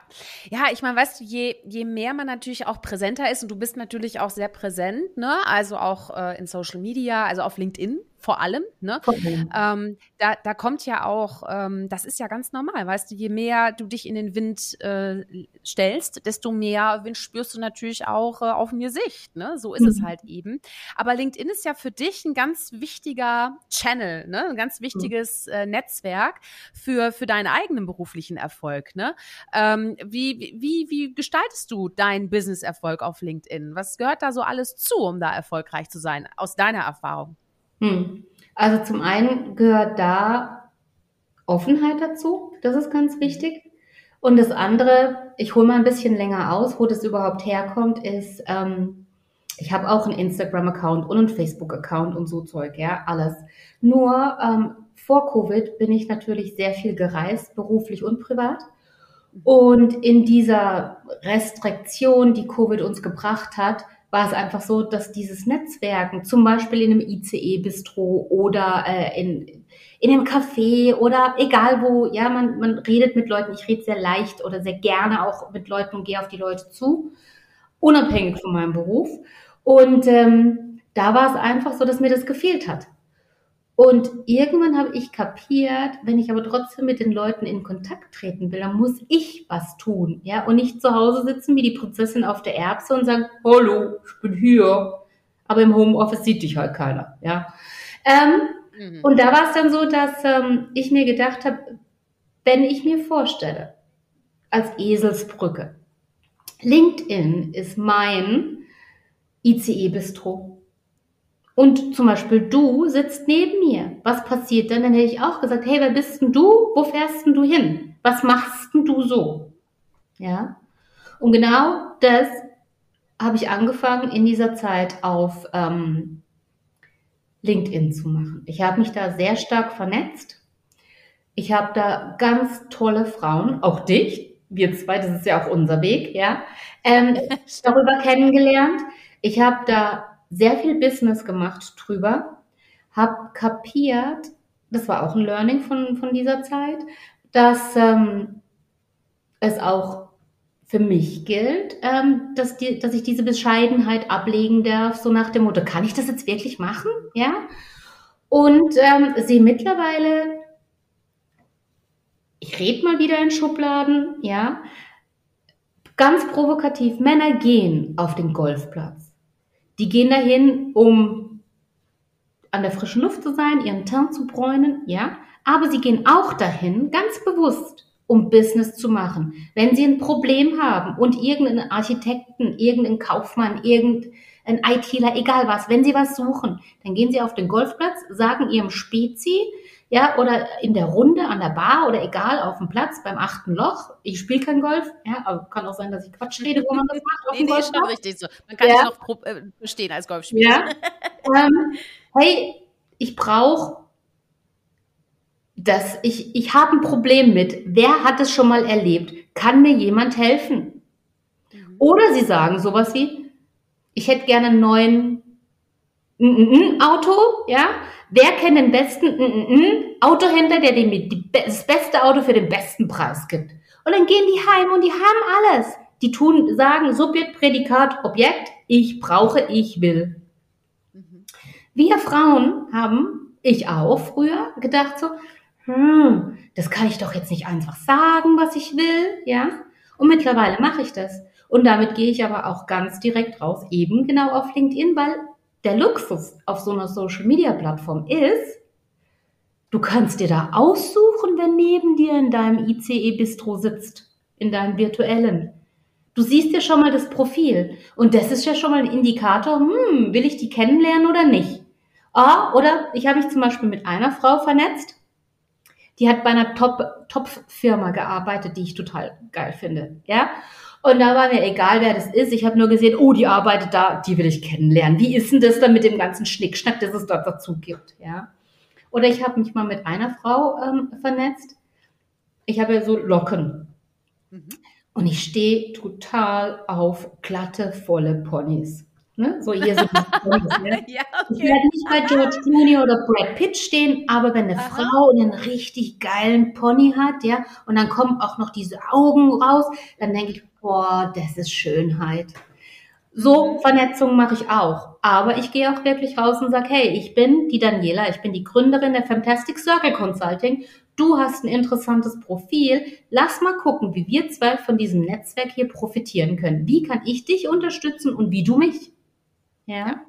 ja, ich meine, weißt du, je, je mehr man natürlich auch präsenter ist und du bist natürlich auch sehr präsent, ne? Also auch äh, in Social Media, also auf LinkedIn vor allem. Ne? Ähm, da, da kommt ja auch, ähm, das ist ja ganz normal, weißt du, je mehr du dich in den Wind äh, stellst, desto mehr Wind spürst du natürlich auch äh, auf mir Sicht. Ne? So ist mhm. es halt eben. Aber LinkedIn ist ja für dich ein ganz wichtiger Channel, ne? ein ganz wichtiges äh, Netzwerk für, für deinen eigenen beruflichen Erfolg. Ne? Ähm, wie, wie, wie gestaltest du deinen Business-Erfolg auf LinkedIn? Was gehört da so alles zu, um da erfolgreich zu sein, aus deiner Erfahrung? Hm. Also zum einen gehört da Offenheit dazu, das ist ganz wichtig. Und das andere, ich hole mal ein bisschen länger aus, wo das überhaupt herkommt, ist, ähm, ich habe auch einen Instagram-Account und einen Facebook-Account und so Zeug, ja, alles. Nur ähm, vor Covid bin ich natürlich sehr viel gereist, beruflich und privat. Und in dieser Restriktion, die Covid uns gebracht hat, war es einfach so, dass dieses Netzwerken, zum Beispiel in einem ICE-Bistro oder äh, in, in einem Café oder egal wo, ja, man, man redet mit Leuten, ich rede sehr leicht oder sehr gerne auch mit Leuten und gehe auf die Leute zu, unabhängig von meinem Beruf. Und ähm, da war es einfach so, dass mir das gefehlt hat. Und irgendwann habe ich kapiert, wenn ich aber trotzdem mit den Leuten in Kontakt treten will, dann muss ich was tun, ja, und nicht zu Hause sitzen wie die Prinzessin auf der Erbse und sagen, hallo, ich bin hier, aber im Homeoffice sieht dich halt keiner, ja. Ähm, mhm. Und da war es dann so, dass ähm, ich mir gedacht habe, wenn ich mir vorstelle, als Eselsbrücke, LinkedIn ist mein ICE-Bistro. Und zum Beispiel du sitzt neben mir. Was passiert dann? Dann hätte ich auch gesagt, hey, wer bist denn du? Wo fährst denn du hin? Was machst denn du so? Ja. Und genau das habe ich angefangen in dieser Zeit auf ähm, LinkedIn zu machen. Ich habe mich da sehr stark vernetzt. Ich habe da ganz tolle Frauen, auch dich, wir zwei, das ist ja auch unser Weg, ja, ähm, darüber kennengelernt. Ich habe da sehr viel Business gemacht drüber, habe kapiert, das war auch ein Learning von, von dieser Zeit, dass ähm, es auch für mich gilt, ähm, dass, die, dass ich diese Bescheidenheit ablegen darf, so nach dem Motto, kann ich das jetzt wirklich machen? Ja. Und ähm, sie mittlerweile, ich rede mal wieder in Schubladen, ja, ganz provokativ, Männer gehen auf den Golfplatz. Die gehen dahin, um an der frischen Luft zu sein, ihren Teint zu bräunen, ja, aber sie gehen auch dahin, ganz bewusst, um Business zu machen. Wenn Sie ein Problem haben und irgendeinen Architekten, irgendeinen Kaufmann, irgendeinen ITler, egal was, wenn Sie was suchen, dann gehen Sie auf den Golfplatz, sagen Ihrem Spezi, ja, oder in der Runde an der Bar oder egal, auf dem Platz beim achten Loch. Ich spiele kein Golf, ja, aber kann auch sein, dass ich Quatsch rede, wo man das macht. Auf nee, nee, ist schon richtig so. Man kann ja. noch äh, bestehen als Golfspieler. Ja. ähm, hey, ich brauche dass ich, ich habe ein Problem mit. Wer hat es schon mal erlebt? Kann mir jemand helfen? Mhm. Oder sie sagen sowas wie, ich hätte gerne einen neuen Auto, ja? Wer kennt den besten Autohändler, der dem das beste Auto für den besten Preis gibt? Und dann gehen die heim und die haben alles. Die tun, sagen Subjekt, Prädikat, Objekt, ich brauche, ich will. Mhm. Wir Frauen haben, ich auch früher, gedacht so, hm, das kann ich doch jetzt nicht einfach sagen, was ich will, ja? Und mittlerweile mache ich das. Und damit gehe ich aber auch ganz direkt raus, eben genau auf LinkedIn, weil der Luxus auf so einer Social Media Plattform ist, du kannst dir da aussuchen, wer neben dir in deinem ICE Bistro sitzt, in deinem virtuellen. Du siehst ja schon mal das Profil und das ist ja schon mal ein Indikator, hm, will ich die kennenlernen oder nicht? Ah, oder ich habe mich zum Beispiel mit einer Frau vernetzt, die hat bei einer Top, Top-Firma gearbeitet, die ich total geil finde. Ja. Und da war mir egal, wer das ist. Ich habe nur gesehen, oh, die arbeitet da, die will ich kennenlernen. Wie ist denn das dann mit dem ganzen Schnickschnack, das es dort dazu gibt? Ja. Oder ich habe mich mal mit einer Frau ähm, vernetzt. Ich habe ja so Locken. Mhm. Und ich stehe total auf glatte, volle Ponys. Ne? So ihr so ne? ja, okay. Ich werde nicht bei George Clooney oder Brad Pitt stehen, aber wenn eine Aha. Frau einen richtig geilen Pony hat, ja, und dann kommen auch noch diese Augen raus, dann denke ich, boah, das ist Schönheit. So mhm. Vernetzung mache ich auch. Aber ich gehe auch wirklich raus und sage, hey, ich bin die Daniela, ich bin die Gründerin der Fantastic Circle Consulting. Du hast ein interessantes Profil. Lass mal gucken, wie wir zwei von diesem Netzwerk hier profitieren können. Wie kann ich dich unterstützen und wie du mich? Ja.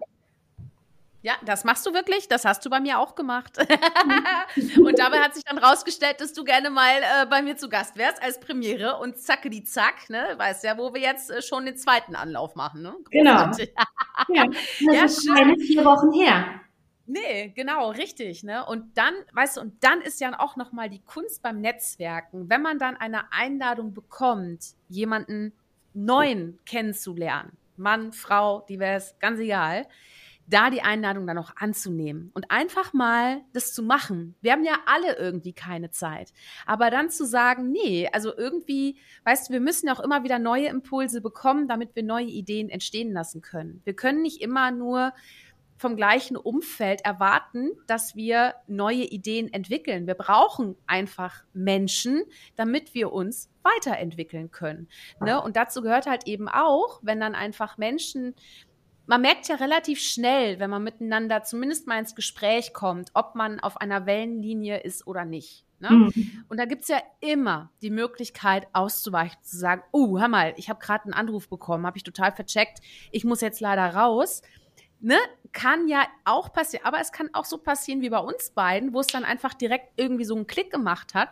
Ja, das machst du wirklich. Das hast du bei mir auch gemacht. und dabei hat sich dann rausgestellt, dass du gerne mal äh, bei mir zu Gast wärst als Premiere und zacke die zack, ne? Weißt ja, wo wir jetzt äh, schon den zweiten Anlauf machen, ne? Genau. ja, das ja, ist schön. vier Wochen her. Nee, genau, richtig, ne? Und dann, weißt du, und dann ist ja auch noch mal die Kunst beim Netzwerken, wenn man dann eine Einladung bekommt, jemanden neuen kennenzulernen Mann, Frau, divers, ganz egal, da die Einladung dann auch anzunehmen und einfach mal das zu machen. Wir haben ja alle irgendwie keine Zeit. Aber dann zu sagen, nee, also irgendwie, weißt du, wir müssen auch immer wieder neue Impulse bekommen, damit wir neue Ideen entstehen lassen können. Wir können nicht immer nur vom gleichen Umfeld erwarten, dass wir neue Ideen entwickeln. Wir brauchen einfach Menschen, damit wir uns weiterentwickeln können. Ne? Und dazu gehört halt eben auch, wenn dann einfach Menschen man merkt ja relativ schnell, wenn man miteinander zumindest mal ins Gespräch kommt, ob man auf einer Wellenlinie ist oder nicht. Ne? Mhm. Und da gibt's ja immer die Möglichkeit auszuweichen, zu sagen, oh, hör mal, ich habe gerade einen Anruf bekommen, habe ich total vercheckt, ich muss jetzt leider raus. Ne? Kann ja auch passieren, aber es kann auch so passieren wie bei uns beiden, wo es dann einfach direkt irgendwie so einen Klick gemacht hat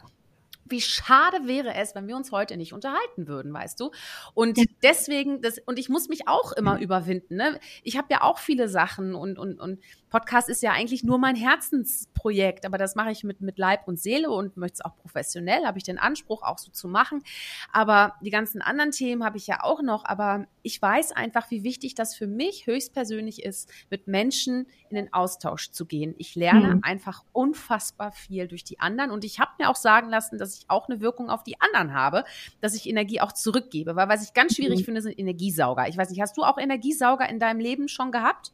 wie schade wäre es, wenn wir uns heute nicht unterhalten würden, weißt du? Und ja. deswegen, das, und ich muss mich auch immer überwinden. Ne? Ich habe ja auch viele Sachen und, und, und Podcast ist ja eigentlich nur mein Herzensprojekt, aber das mache ich mit, mit Leib und Seele und möchte es auch professionell, habe ich den Anspruch auch so zu machen. Aber die ganzen anderen Themen habe ich ja auch noch, aber ich weiß einfach, wie wichtig das für mich höchstpersönlich ist, mit Menschen in den Austausch zu gehen. Ich lerne mhm. einfach unfassbar viel durch die anderen und ich habe mir auch sagen lassen, dass ich auch eine Wirkung auf die anderen habe, dass ich Energie auch zurückgebe, weil was ich ganz schwierig mhm. finde, sind Energiesauger. Ich weiß nicht, hast du auch Energiesauger in deinem Leben schon gehabt?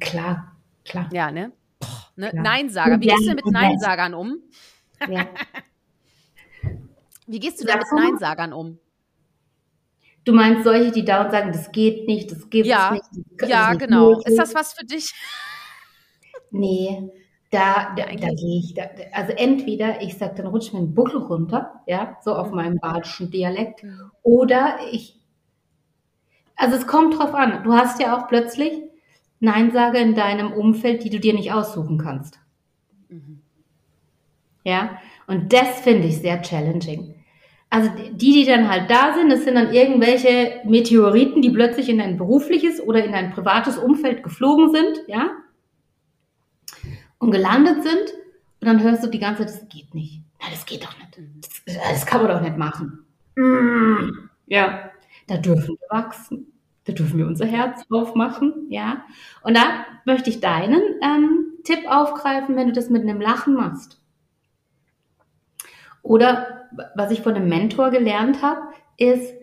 Klar. Klar. Ja, ne? ne? Neinsager. Wie gehst du denn mit Neinsagern um? Ja. Wie gehst du denn mit Neinsagern um? Du meinst solche, die dauernd sagen, das geht nicht, das gibt ja. nicht. Das ja, nicht genau. Möglich. Ist das was für dich? Nee, da, da, da gehe ich. Da, also entweder ich sage, dann rutscht mir ein Buckel runter, ja, so auf mhm. meinem badischen Dialekt, mhm. oder ich. Also es kommt drauf an. Du hast ja auch plötzlich Neinsager in deinem Umfeld, die du dir nicht aussuchen kannst. Mhm. Ja, und das finde ich sehr challenging. Also die, die dann halt da sind, das sind dann irgendwelche Meteoriten, die plötzlich in ein berufliches oder in ein privates Umfeld geflogen sind, ja, und gelandet sind. Und dann hörst du die ganze Zeit, das geht nicht. Na, das geht doch nicht. Das, das kann man doch nicht machen. Mm. Ja, da dürfen wir wachsen. Da dürfen wir unser Herz aufmachen, ja. Und da möchte ich deinen ähm, Tipp aufgreifen, wenn du das mit einem Lachen machst. Oder was ich von einem Mentor gelernt habe, ist,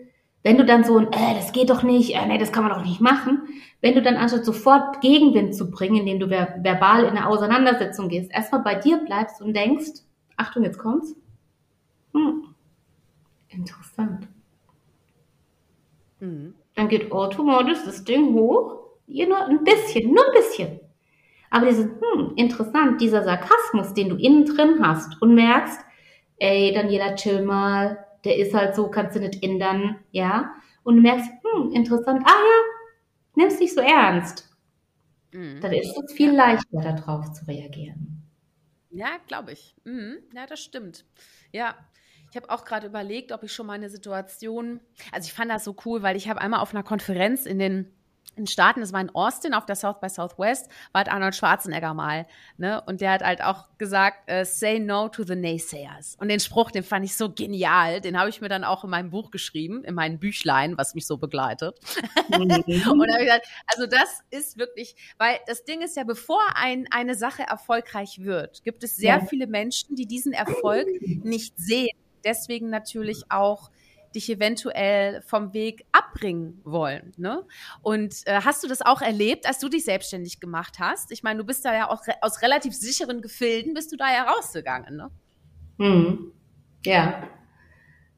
wenn du dann so ein, äh, das geht doch nicht, äh, nee, das kann man doch nicht machen, wenn du dann anstatt sofort Gegenwind zu bringen, indem du ver verbal in eine Auseinandersetzung gehst, erstmal bei dir bleibst und denkst, Achtung, jetzt kommt's. Hm, interessant. Mhm. Dann geht automatisch das Ding hoch. Hier nur ein bisschen, nur ein bisschen. Aber dieses, hm, interessant, dieser Sarkasmus, den du innen drin hast und merkst, ey, Daniela, chill mal, der ist halt so, kannst du nicht ändern, ja. Und du merkst, hm, interessant, ah ja, nimm's nicht so ernst. Mhm. Dann ist es viel leichter, darauf zu reagieren. Ja, glaube ich. Mhm. Ja, das stimmt. Ja, ich habe auch gerade überlegt, ob ich schon mal eine Situation, also ich fand das so cool, weil ich habe einmal auf einer Konferenz in den in Staaten, das war in Austin auf der South by Southwest, war halt Arnold Schwarzenegger mal, ne? Und der hat halt auch gesagt, uh, say no to the naysayers. Und den Spruch, den fand ich so genial, den habe ich mir dann auch in meinem Buch geschrieben, in meinem Büchlein, was mich so begleitet. Mhm. und da habe ich gesagt, also das ist wirklich, weil das Ding ist ja, bevor ein, eine Sache erfolgreich wird, gibt es sehr ja. viele Menschen, die diesen Erfolg nicht sehen deswegen natürlich auch dich eventuell vom Weg abbringen wollen. Ne? Und äh, hast du das auch erlebt, als du dich selbstständig gemacht hast? Ich meine, du bist da ja auch re aus relativ sicheren Gefilden, bist du da ja rausgegangen, ne? Hm. Ja.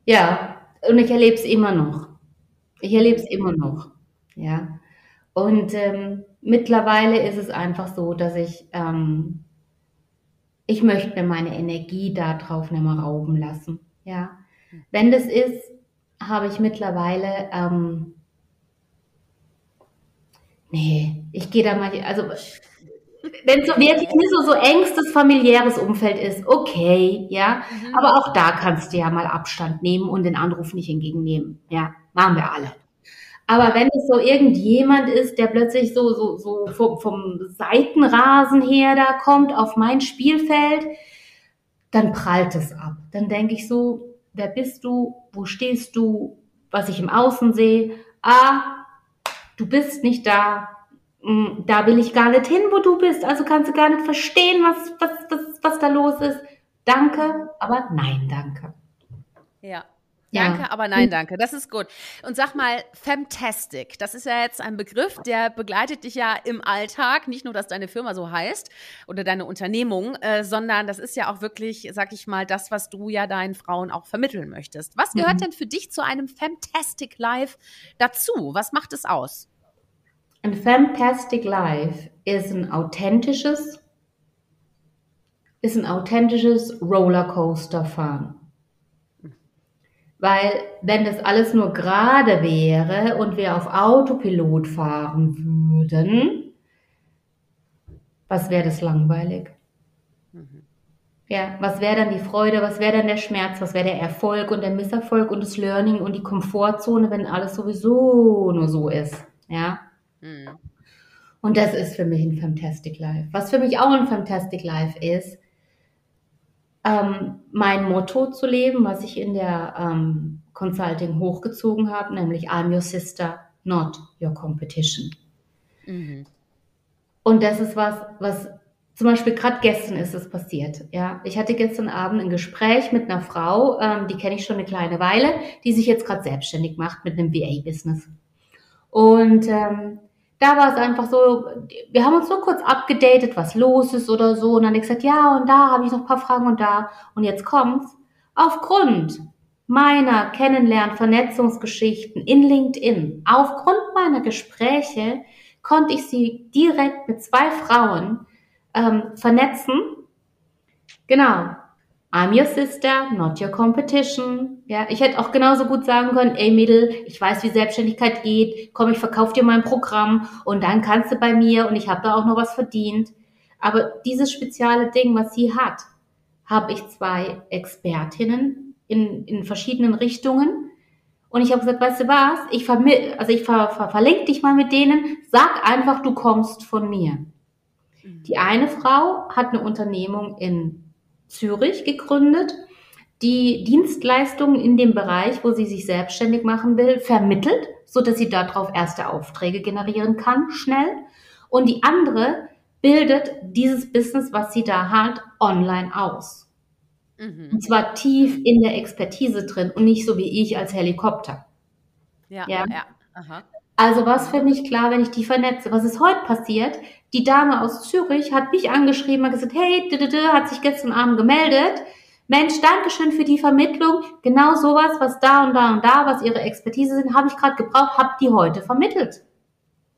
Ja, und ich erlebe es immer noch. Ich erlebe es immer noch. Ja. Und ähm, mittlerweile ist es einfach so, dass ich ähm, ich möchte mir meine Energie darauf nicht mehr rauben lassen. Ja. Wenn das ist, habe ich mittlerweile, ähm, nee, ich gehe da mal, also wenn es so wirklich nicht so, so engstes familiäres Umfeld ist, okay, ja, mhm. aber auch da kannst du ja mal Abstand nehmen und den Anruf nicht entgegennehmen, ja, machen wir alle. Aber wenn es so irgendjemand ist, der plötzlich so, so, so vom, vom Seitenrasen her da kommt auf mein Spielfeld, dann prallt es ab. Dann denke ich so, wer bist du? Wo stehst du? Was ich im Außen sehe? Ah, du bist nicht da. Hm, da will ich gar nicht hin, wo du bist. Also kannst du gar nicht verstehen, was, was, was, was da los ist. Danke, aber nein, danke. Ja, Danke, ja. aber nein, danke. Das ist gut. Und sag mal, Fantastic, das ist ja jetzt ein Begriff, der begleitet dich ja im Alltag. Nicht nur, dass deine Firma so heißt oder deine Unternehmung, äh, sondern das ist ja auch wirklich, sag ich mal, das, was du ja deinen Frauen auch vermitteln möchtest. Was gehört mhm. denn für dich zu einem Fantastic Life dazu? Was macht es aus? ein fantastic life ist ein authentisches, ist ein authentisches Rollercoaster fahren. Weil wenn das alles nur gerade wäre und wir auf Autopilot fahren würden, was wäre das langweilig? Mhm. Ja, was wäre dann die Freude, was wäre dann der Schmerz, was wäre der Erfolg und der Misserfolg und das Learning und die Komfortzone, wenn alles sowieso nur so ist? Ja. Mhm. Und das ist für mich ein Fantastic Life. Was für mich auch ein Fantastic Life ist, ähm, mein Motto zu leben, was ich in der ähm, Consulting hochgezogen habe, nämlich I'm your sister, not your competition. Mhm. Und das ist was, was zum Beispiel gerade gestern ist es passiert. Ja, ich hatte gestern Abend ein Gespräch mit einer Frau, ähm, die kenne ich schon eine kleine Weile, die sich jetzt gerade selbstständig macht mit einem VA-Business. Und ähm, da war es einfach so, wir haben uns so kurz abgedatet, was los ist oder so. Und dann ich gesagt, ja, und da habe ich noch ein paar Fragen und da. Und jetzt kommt's. Aufgrund meiner Kennenlern, Vernetzungsgeschichten in LinkedIn, aufgrund meiner Gespräche, konnte ich sie direkt mit zwei Frauen ähm, vernetzen. Genau. I'm your sister, not your competition. Ja, ich hätte auch genauso gut sagen können, ey Mädel, ich weiß, wie Selbstständigkeit geht. Komm, ich verkaufe dir mein Programm und dann kannst du bei mir und ich habe da auch noch was verdient. Aber dieses spezielle Ding, was sie hat, habe ich zwei Expertinnen in, in verschiedenen Richtungen. Und ich habe gesagt, weißt du was, ich, vermi also ich ver ver verlinke dich mal mit denen, sag einfach, du kommst von mir. Mhm. Die eine Frau hat eine Unternehmung in Zürich gegründet, die Dienstleistungen in dem Bereich, wo sie sich selbstständig machen will, vermittelt, so dass sie darauf erste Aufträge generieren kann, schnell. Und die andere bildet dieses Business, was sie da hat, online aus. Mhm. Und zwar tief in der Expertise drin und nicht so wie ich als Helikopter. Ja, ja. ja. Also was für mich klar, wenn ich die vernetze. Was ist heute passiert? Die Dame aus Zürich hat mich angeschrieben, hat gesagt, hey, hat sich gestern Abend gemeldet. Mensch, Dankeschön für die Vermittlung. Genau sowas, was da und da und da, was ihre Expertise sind, habe ich gerade gebraucht, habe die heute vermittelt.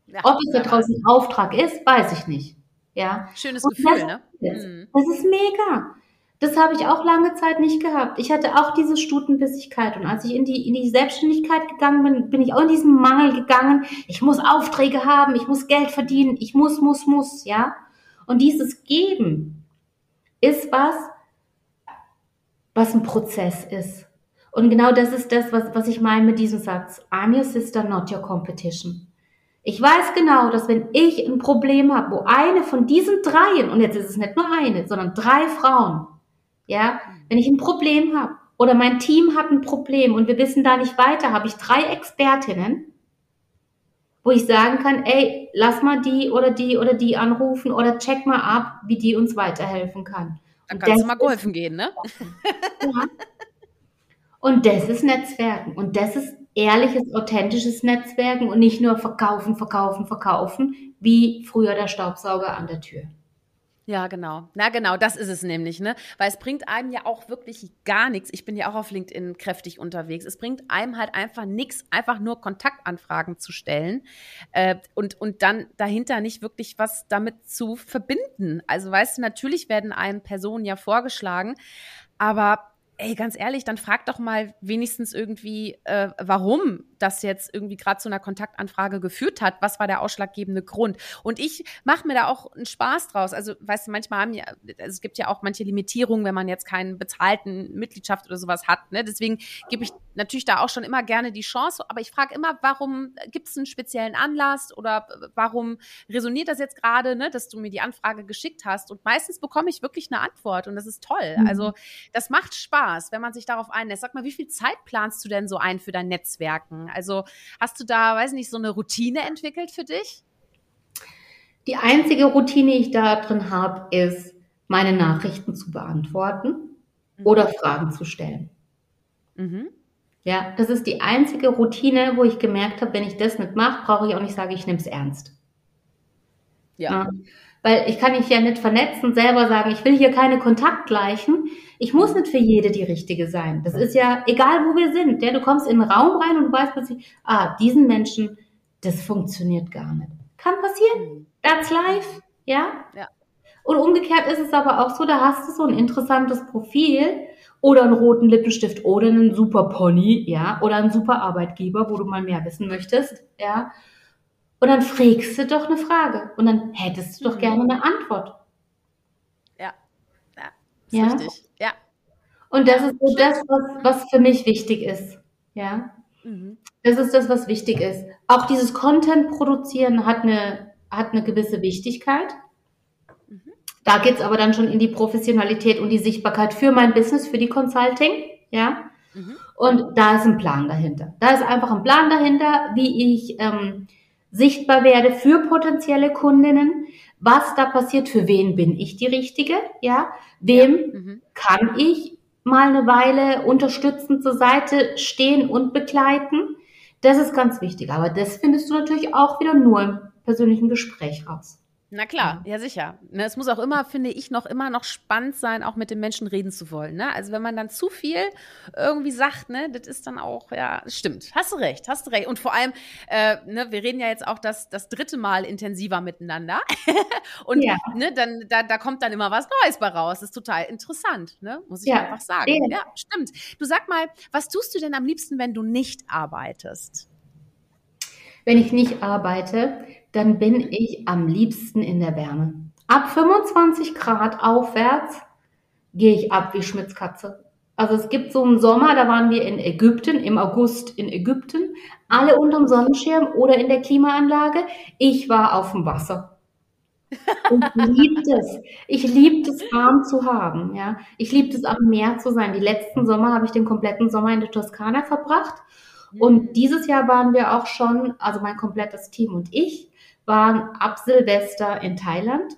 Ja, Ob es da draußen ein Auftrag ist, weiß ich nicht. Ja. Schönes Gefühl, das, ne? Mhm. Das ist mega. Das habe ich auch lange Zeit nicht gehabt. Ich hatte auch diese Stutenbissigkeit. Und als ich in die, in die Selbstständigkeit gegangen bin, bin ich auch in diesen Mangel gegangen. Ich muss Aufträge haben, ich muss Geld verdienen, ich muss, muss, muss, ja. Und dieses Geben ist was, was ein Prozess ist. Und genau das ist das, was, was ich meine mit diesem Satz. I'm your sister, not your competition. Ich weiß genau, dass wenn ich ein Problem habe, wo eine von diesen dreien, und jetzt ist es nicht nur eine, sondern drei Frauen, ja, wenn ich ein Problem habe oder mein Team hat ein Problem und wir wissen da nicht weiter, habe ich drei Expertinnen, wo ich sagen kann, ey, lass mal die oder die oder die anrufen oder check mal ab, wie die uns weiterhelfen kann. Dann kannst du mal geholfen gehen, ne? Ja. Und das ist Netzwerken und das ist ehrliches, authentisches Netzwerken und nicht nur verkaufen, verkaufen, verkaufen, wie früher der Staubsauger an der Tür. Ja, genau. Na genau, das ist es nämlich, ne? Weil es bringt einem ja auch wirklich gar nichts. Ich bin ja auch auf LinkedIn kräftig unterwegs. Es bringt einem halt einfach nichts, einfach nur Kontaktanfragen zu stellen äh, und, und dann dahinter nicht wirklich was damit zu verbinden. Also weißt du, natürlich werden einem Personen ja vorgeschlagen, aber ey, ganz ehrlich, dann frag doch mal wenigstens irgendwie, äh, warum das jetzt irgendwie gerade zu einer Kontaktanfrage geführt hat. Was war der ausschlaggebende Grund? Und ich mache mir da auch einen Spaß draus. Also, weißt du, manchmal haben ja, also es gibt ja auch manche Limitierungen, wenn man jetzt keinen bezahlten Mitgliedschaft oder sowas hat. Ne? Deswegen gebe ich natürlich da auch schon immer gerne die Chance. Aber ich frage immer, warum gibt es einen speziellen Anlass oder warum resoniert das jetzt gerade, ne, dass du mir die Anfrage geschickt hast? Und meistens bekomme ich wirklich eine Antwort und das ist toll. Mhm. Also, das macht Spaß. Wenn man sich darauf einlässt. Sag mal, wie viel Zeit planst du denn so ein für dein Netzwerken? Also hast du da, weiß nicht, so eine Routine entwickelt für dich? Die einzige Routine, die ich da drin habe, ist, meine Nachrichten zu beantworten mhm. oder Fragen zu stellen. Mhm. Ja, das ist die einzige Routine, wo ich gemerkt habe, wenn ich das nicht mache, brauche ich auch nicht sagen, ich nehme es ernst. Ja. ja. Weil ich kann mich ja nicht vernetzen, selber sagen, ich will hier keine Kontaktgleichen. Ich muss nicht für jede die richtige sein. Das ist ja egal, wo wir sind. Ja, du kommst in einen Raum rein und du weißt plötzlich, ah, diesen Menschen, das funktioniert gar nicht. Kann passieren. Mhm. That's life. Ja? ja. Und umgekehrt ist es aber auch so, da hast du so ein interessantes Profil oder einen roten Lippenstift oder einen super Pony, ja, oder einen super Arbeitgeber, wo du mal mehr wissen möchtest, ja. Und dann fragst du doch eine Frage und dann hättest du doch mhm. gerne eine Antwort. Ja, ja, ja? richtig, ja. Und das ist so das, was, was für mich wichtig ist, ja. Mhm. Das ist das, was wichtig ist. Auch dieses Content produzieren hat eine, hat eine gewisse Wichtigkeit. Da geht's aber dann schon in die Professionalität und die Sichtbarkeit für mein Business, für die Consulting, ja. Mhm. Und da ist ein Plan dahinter. Da ist einfach ein Plan dahinter, wie ich ähm, sichtbar werde für potenzielle Kundinnen, was da passiert, für wen bin ich die Richtige, ja, wem mhm. kann ich mal eine Weile unterstützend zur Seite stehen und begleiten. Das ist ganz wichtig. Aber das findest du natürlich auch wieder nur im persönlichen Gespräch raus. Na klar, ja sicher. Ne, es muss auch immer, finde ich, noch immer noch spannend sein, auch mit den Menschen reden zu wollen. Ne? Also wenn man dann zu viel irgendwie sagt, ne, das ist dann auch, ja, stimmt. Hast du recht, hast du recht. Und vor allem, äh, ne, wir reden ja jetzt auch das, das dritte Mal intensiver miteinander. Und ja. ne, dann, da, da kommt dann immer was Neues bei raus. Das ist total interessant, ne? Muss ich ja. einfach sagen. Ja. ja, stimmt. Du sag mal, was tust du denn am liebsten, wenn du nicht arbeitest? Wenn ich nicht arbeite, dann bin ich am liebsten in der Wärme. Ab 25 Grad aufwärts gehe ich ab wie Schmitzkatze. Also es gibt so einen Sommer, da waren wir in Ägypten, im August in Ägypten, alle unterm Sonnenschirm oder in der Klimaanlage. Ich war auf dem Wasser. Und ich liebe es. Ich liebe es, warm zu haben. Ja, ich liebe es, am Meer zu sein. Die letzten Sommer habe ich den kompletten Sommer in der Toskana verbracht. Und mhm. dieses Jahr waren wir auch schon, also mein komplettes Team und ich, waren ab Silvester in Thailand.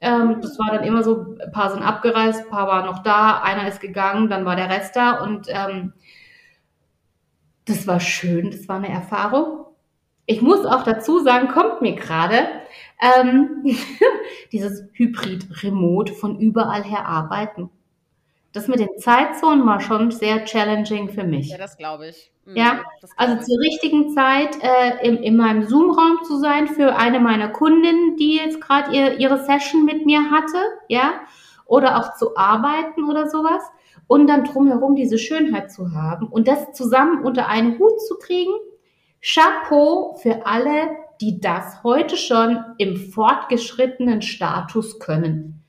Ähm, das war dann immer so, ein paar sind abgereist, ein paar waren noch da, einer ist gegangen, dann war der Rest da und ähm, das war schön, das war eine Erfahrung. Ich muss auch dazu sagen, kommt mir gerade, ähm, dieses Hybrid-Remote von überall her arbeiten. Das mit den Zeitzonen war schon sehr challenging für mich. Ja, das glaube ich. Mhm, ja, also zur richtigen Zeit äh, in, in meinem Zoom-Raum zu sein für eine meiner Kundinnen, die jetzt gerade ihr, ihre Session mit mir hatte, ja, oder auch zu arbeiten oder sowas und dann drumherum diese Schönheit zu haben und das zusammen unter einen Hut zu kriegen. Chapeau für alle, die das heute schon im fortgeschrittenen Status können.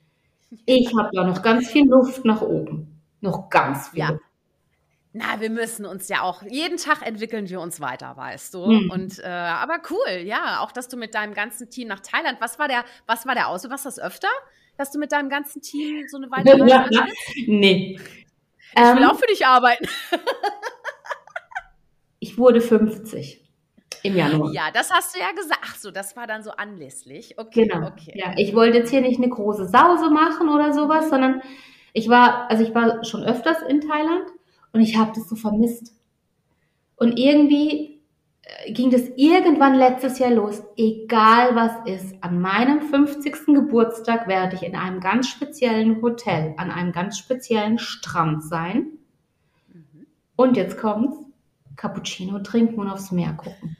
Ich habe da noch ganz viel Luft nach oben. Noch ganz viel. Ja. Na, wir müssen uns ja auch, jeden Tag entwickeln wir uns weiter, weißt du. Mhm. Und äh, aber cool, ja, auch dass du mit deinem ganzen Team nach Thailand, was war der, was war der Aus, was das öfter? Dass du mit deinem ganzen Team so eine weitere ja, ja. Nee. Ich will ähm, auch für dich arbeiten. ich wurde 50 im Januar. Ja, das hast du ja gesagt. Ach so, das war dann so anlässlich. Okay, genau. okay. Ja, ich wollte jetzt hier nicht eine große Sause machen oder sowas, sondern ich war, also ich war schon öfters in Thailand und ich habe das so vermisst. Und irgendwie äh, ging das irgendwann letztes Jahr los. Egal was ist, an meinem 50. Geburtstag werde ich in einem ganz speziellen Hotel, an einem ganz speziellen Strand sein. Mhm. Und jetzt kommt's. Cappuccino trinken und aufs Meer gucken.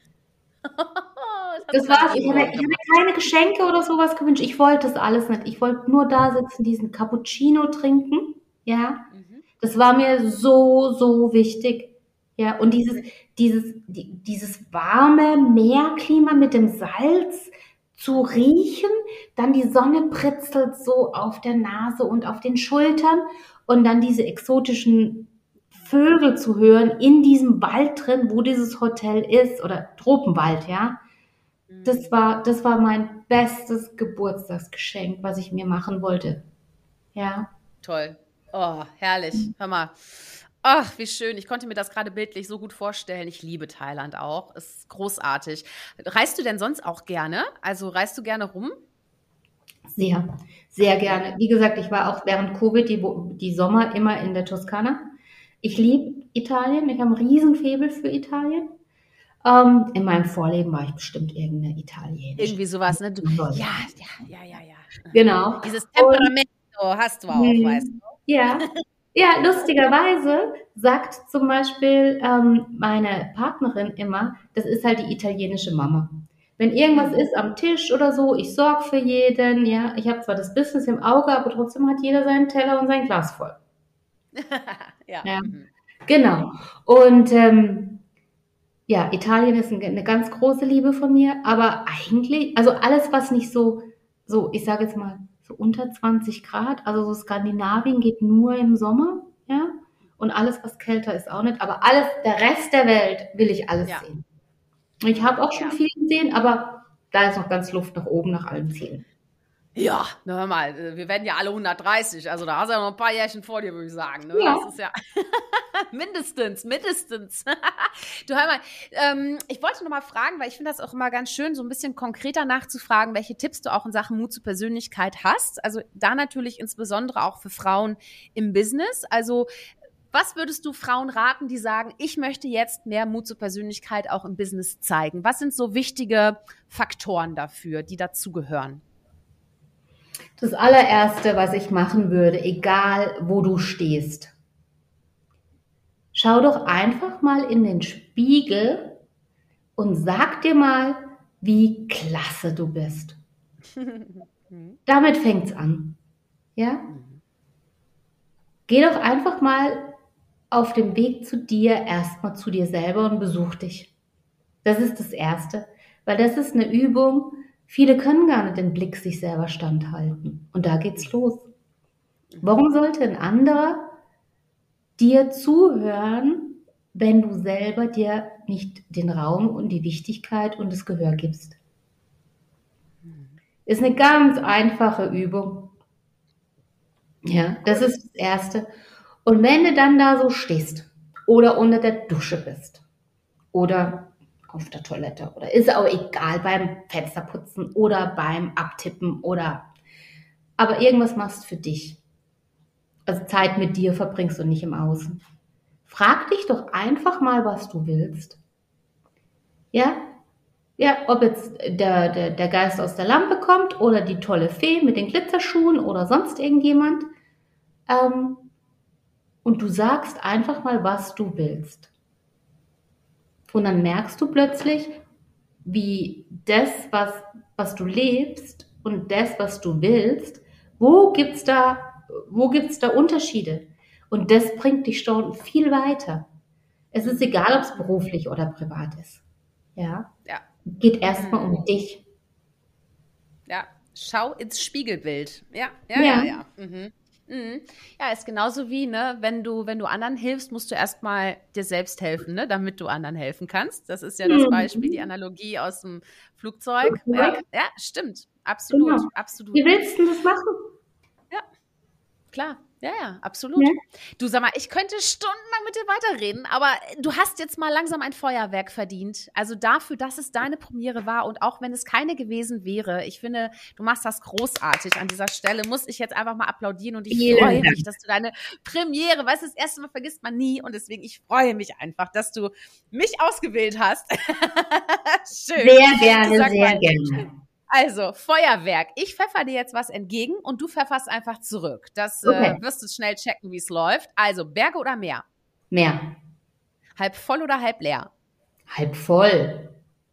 Das war's. Ich habe, ich habe keine Geschenke oder sowas gewünscht. Ich wollte das alles nicht. Ich wollte nur da sitzen, diesen Cappuccino trinken. Ja. Das war mir so, so wichtig. Ja, und dieses, dieses, dieses warme Meerklima mit dem Salz zu riechen, dann die Sonne pritzelt so auf der Nase und auf den Schultern und dann diese exotischen Vögel zu hören in diesem Wald drin, wo dieses Hotel ist oder Tropenwald, ja. Mhm. Das war, das war mein bestes Geburtstagsgeschenk, was ich mir machen wollte. Ja. Toll. Oh, herrlich. Hör mal. Ach, wie schön. Ich konnte mir das gerade bildlich so gut vorstellen. Ich liebe Thailand auch. Ist großartig. Reist du denn sonst auch gerne? Also reist du gerne rum? Sehr, sehr gerne. Wie gesagt, ich war auch während Covid die, die Sommer immer in der Toskana. Ich liebe Italien. Ich habe einen riesen Febel für Italien. Ähm, in meinem Vorleben war ich bestimmt irgendeine Italienische. Irgendwie sowas, ne? Du, ja, ja, ja, ja, ja. Genau. Dieses Temperament hast du auch, mhm. weißt du. Ja. Ja, lustigerweise sagt zum Beispiel ähm, meine Partnerin immer, das ist halt die italienische Mama. Wenn irgendwas ist am Tisch oder so, ich sorge für jeden, ja. Ich habe zwar das Business im Auge, aber trotzdem hat jeder seinen Teller und sein Glas voll. ja. ja. Mhm. Genau. Und ähm, ja, Italien ist eine ganz große Liebe von mir, aber eigentlich, also alles, was nicht so, so, ich sage jetzt mal, so unter 20 Grad, also so Skandinavien geht nur im Sommer, ja. Und alles, was kälter ist, auch nicht. Aber alles, der Rest der Welt will ich alles ja. sehen. Ich habe auch schon ja. viel gesehen, aber da ist noch ganz Luft nach oben nach allen Zielen. Ja, na hör mal, äh, wir werden ja alle 130, also da hast du ja noch ein paar Jährchen vor dir, würde ich sagen. Ne? Ja. Das ist ja mindestens, mindestens. du hör mal, ähm, ich wollte noch mal fragen, weil ich finde das auch immer ganz schön, so ein bisschen konkreter nachzufragen, welche Tipps du auch in Sachen Mut zur Persönlichkeit hast. Also da natürlich insbesondere auch für Frauen im Business. Also was würdest du Frauen raten, die sagen, ich möchte jetzt mehr Mut zur Persönlichkeit auch im Business zeigen? Was sind so wichtige Faktoren dafür, die dazugehören? Das allererste, was ich machen würde, egal wo du stehst, schau doch einfach mal in den Spiegel und sag dir mal, wie klasse du bist. Damit fängt's an. Ja? Geh doch einfach mal auf dem Weg zu dir erstmal zu dir selber und besuch dich. Das ist das Erste, weil das ist eine Übung. Viele können gar nicht den Blick sich selber standhalten. Und da geht's los. Warum sollte ein anderer dir zuhören, wenn du selber dir nicht den Raum und die Wichtigkeit und das Gehör gibst? Ist eine ganz einfache Übung. Ja, das ist das Erste. Und wenn du dann da so stehst oder unter der Dusche bist oder auf der Toilette oder ist auch egal beim Fensterputzen oder beim Abtippen oder aber irgendwas machst für dich. Also Zeit mit dir verbringst du nicht im Außen. Frag dich doch einfach mal, was du willst. Ja? Ja, ob jetzt der, der, der Geist aus der Lampe kommt oder die tolle Fee mit den Glitzerschuhen oder sonst irgendjemand. Ähm, und du sagst einfach mal, was du willst. Und dann merkst du plötzlich, wie das, was, was du lebst und das, was du willst, wo gibt's da, wo gibt's da Unterschiede? Und das bringt dich schon viel weiter. Es ist egal, ob es beruflich oder privat ist. Ja. ja. Geht erstmal mhm. um dich. Ja. Schau ins Spiegelbild. Ja, ja, ja, ja. ja. Mhm. Mhm. Ja, ist genauso wie, ne, wenn du, wenn du anderen hilfst, musst du erstmal dir selbst helfen, ne, damit du anderen helfen kannst. Das ist ja das mhm. Beispiel, die Analogie aus dem Flugzeug. Ja, ja stimmt. Absolut, genau. absolut. Wie willst du das machen? Ja, klar. Ja, ja, absolut. Ja. Du sag mal, ich könnte stundenlang mit dir weiterreden, aber du hast jetzt mal langsam ein Feuerwerk verdient. Also dafür, dass es deine Premiere war und auch wenn es keine gewesen wäre, ich finde, du machst das großartig. An dieser Stelle muss ich jetzt einfach mal applaudieren und ich Vielen freue mich, dass du deine Premiere, weißt du, das erste Mal vergisst man nie und deswegen ich freue mich einfach, dass du mich ausgewählt hast. Schön. Sehr gerne, sehr mal, gerne. Also, Feuerwerk. Ich pfeffer dir jetzt was entgegen und du pfefferst einfach zurück. Das äh, okay. äh, wirst du schnell checken, wie es läuft. Also, Berge oder Meer? Meer. Halb voll oder halb leer? Halb voll.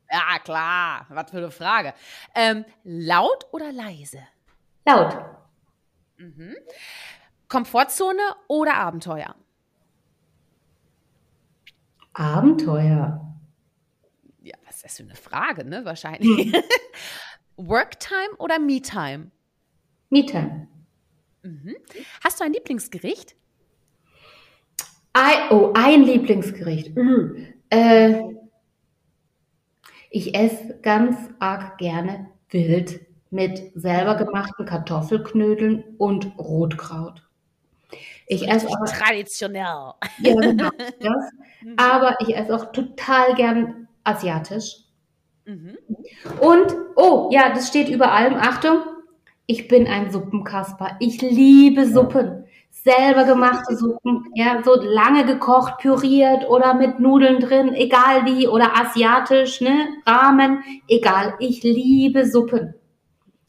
Ja, klar. Was für eine Frage. Ähm, laut oder leise? Laut. Mhm. Komfortzone oder Abenteuer? Abenteuer. Ja, was ist das für eine Frage, ne? Wahrscheinlich. Worktime oder Me-Time? Me-Time. Mhm. Hast du ein Lieblingsgericht? I, oh, ein Lieblingsgericht. Mhm. Äh, ich esse ganz arg gerne wild mit selber gemachten Kartoffelknödeln und Rotkraut. Ich esse auch traditionell. Ja, genau. Das. Aber ich esse auch total gern asiatisch. Mhm. Und, oh, ja, das steht über allem. Achtung, ich bin ein Suppenkasper. Ich liebe Suppen. Selber gemachte Suppen, ja, so lange gekocht, püriert oder mit Nudeln drin, egal wie, oder asiatisch, ne, Ramen, egal. Ich liebe Suppen.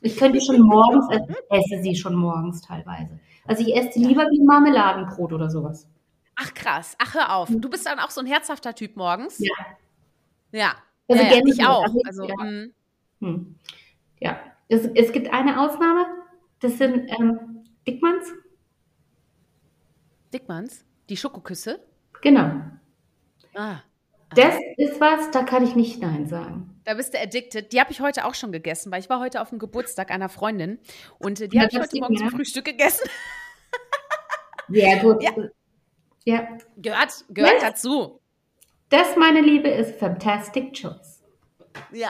Ich könnte schon morgens essen, esse sie schon morgens teilweise. Also ich esse sie lieber wie Marmeladenbrot oder sowas. Ach krass, ach hör auf. Du bist dann auch so ein herzhafter Typ morgens? Ja. Ja, also ja, ja, ich auch. Also, ja. Mm, Hm. Ja, es, es gibt eine Ausnahme, das sind ähm, Dickmanns. Dickmanns? Die Schokoküsse? Genau. Ah. Das ist was, da kann ich nicht Nein sagen. Da bist du addicted. Die habe ich heute auch schon gegessen, weil ich war heute auf dem Geburtstag einer Freundin und äh, die habe ich heute Morgen zum Frühstück gegessen. Sehr gut. Ja. ja. Gehört, gehört dazu. Das, meine Liebe, ist Fantastic Choice. Ja.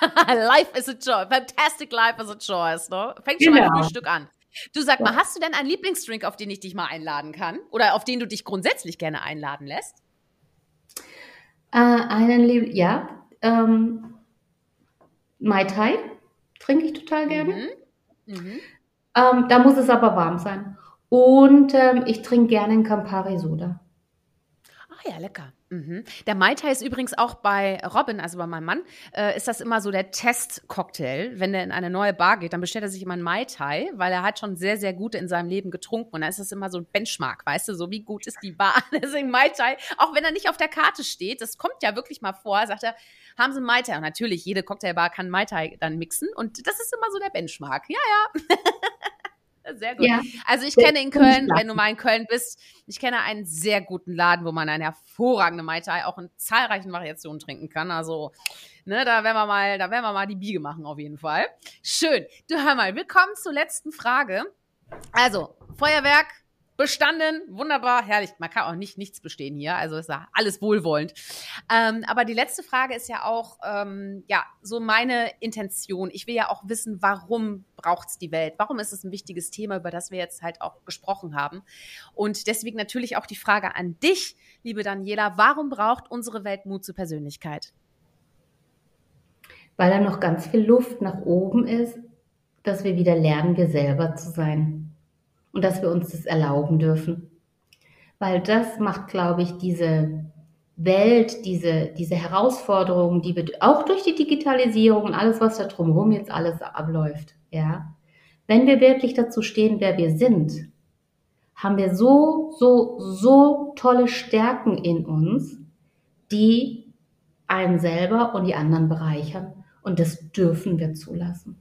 life is a choice. Fantastic life is a choice. Ne? Fängt schon Genau. Frühstück an. Du sag mal, hast du denn einen Lieblingsdrink, auf den ich dich mal einladen kann? Oder auf den du dich grundsätzlich gerne einladen lässt? Äh, einen Lieb ja, ähm, Mai Tai trinke ich total gerne. Mhm. Mhm. Ähm, da muss es aber warm sein. Und ähm, ich trinke gerne einen Campari Soda. Ah ja, lecker. Mhm. Der Mai Tai ist übrigens auch bei Robin, also bei meinem Mann, äh, ist das immer so der Testcocktail. Wenn er in eine neue Bar geht, dann bestellt er sich immer einen Mai Tai, weil er hat schon sehr, sehr gut in seinem Leben getrunken. Und dann ist das immer so ein Benchmark, weißt du, so wie gut ist die Bar. Deswegen Mai Tai, auch wenn er nicht auf der Karte steht, das kommt ja wirklich mal vor, sagt er, haben Sie Mai Tai? Und natürlich, jede Cocktailbar kann Mai Tai dann mixen. Und das ist immer so der Benchmark. Ja, ja. Sehr gut. Ja. Also ich kenne in Köln, wenn du mal in Köln bist, ich kenne einen sehr guten Laden, wo man eine hervorragende Mai Tai auch in zahlreichen Variationen trinken kann. Also, ne, da werden wir mal, da werden wir mal die Biege machen auf jeden Fall. Schön. Du hör mal, wir kommen zur letzten Frage. Also, Feuerwerk bestanden, wunderbar, herrlich. Man kann auch nicht nichts bestehen hier, also ist ja alles wohlwollend. Ähm, aber die letzte Frage ist ja auch, ähm, ja, so meine Intention. Ich will ja auch wissen, warum braucht's die Welt? Warum ist es ein wichtiges Thema, über das wir jetzt halt auch gesprochen haben? Und deswegen natürlich auch die Frage an dich, liebe Daniela, warum braucht unsere Welt Mut zur Persönlichkeit? Weil da noch ganz viel Luft nach oben ist, dass wir wieder lernen, wir selber zu sein. Und dass wir uns das erlauben dürfen. Weil das macht, glaube ich, diese Welt, diese, diese Herausforderungen, die wir auch durch die Digitalisierung und alles, was da drumherum jetzt alles abläuft, ja. Wenn wir wirklich dazu stehen, wer wir sind, haben wir so, so, so tolle Stärken in uns, die einen selber und die anderen bereichern. Und das dürfen wir zulassen.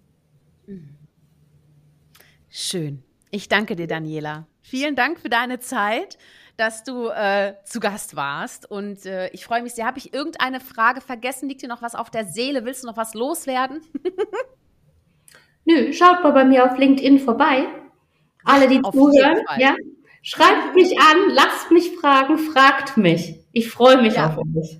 Schön. Ich danke dir, Daniela. Vielen Dank für deine Zeit, dass du äh, zu Gast warst. Und äh, ich freue mich sehr. Habe ich irgendeine Frage vergessen? Liegt dir noch was auf der Seele? Willst du noch was loswerden? Nö, schaut mal bei mir auf LinkedIn vorbei. Alle, die Auf zuhören, ja, schreibt mich an, lasst mich fragen, fragt mich. Ich freue mich Ja. auf euch.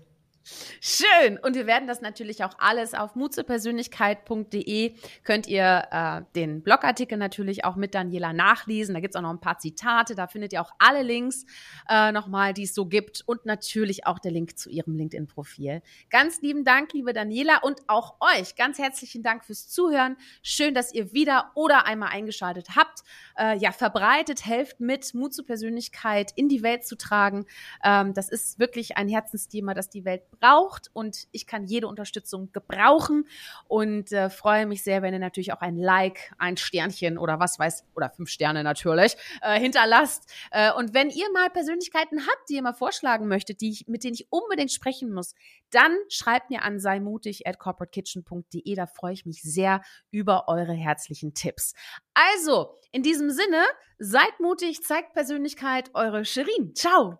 Schön. Und wir werden das natürlich auch alles auf mutzepersönlichkeit.de könnt ihr äh, den Blogartikel natürlich auch mit Daniela nachlesen. Da gibt's auch noch ein paar Zitate. Da findet ihr auch alle Links äh, nochmal, die es so gibt. Und natürlich auch der Link zu ihrem LinkedIn-Profil. Ganz lieben Dank, liebe Daniela, und auch euch. Ganz herzlichen Dank fürs Zuhören. Schön, dass ihr wieder oder einmal eingeschaltet habt. Äh, ja, verbreitet, helft mit, Mut zur Persönlichkeit in die Welt zu tragen. Ähm, das ist wirklich ein Herzensthema, das die Welt braucht und ich kann jede Unterstützung gebrauchen und äh, freue mich sehr, wenn ihr natürlich auch ein Like, ein Sternchen oder was weiß, oder fünf Sterne natürlich, äh, hinterlasst. Äh, und wenn ihr mal Persönlichkeiten habt, die ihr mal vorschlagen möchtet, die ich, mit denen ich unbedingt sprechen muss, dann schreibt mir an seimutig at corporatekitchen.de. Da freue ich mich sehr über eure herzlichen Tipps. Also, in diesem Sinne, seid mutig, zeigt Persönlichkeit, eure Shirin. Ciao!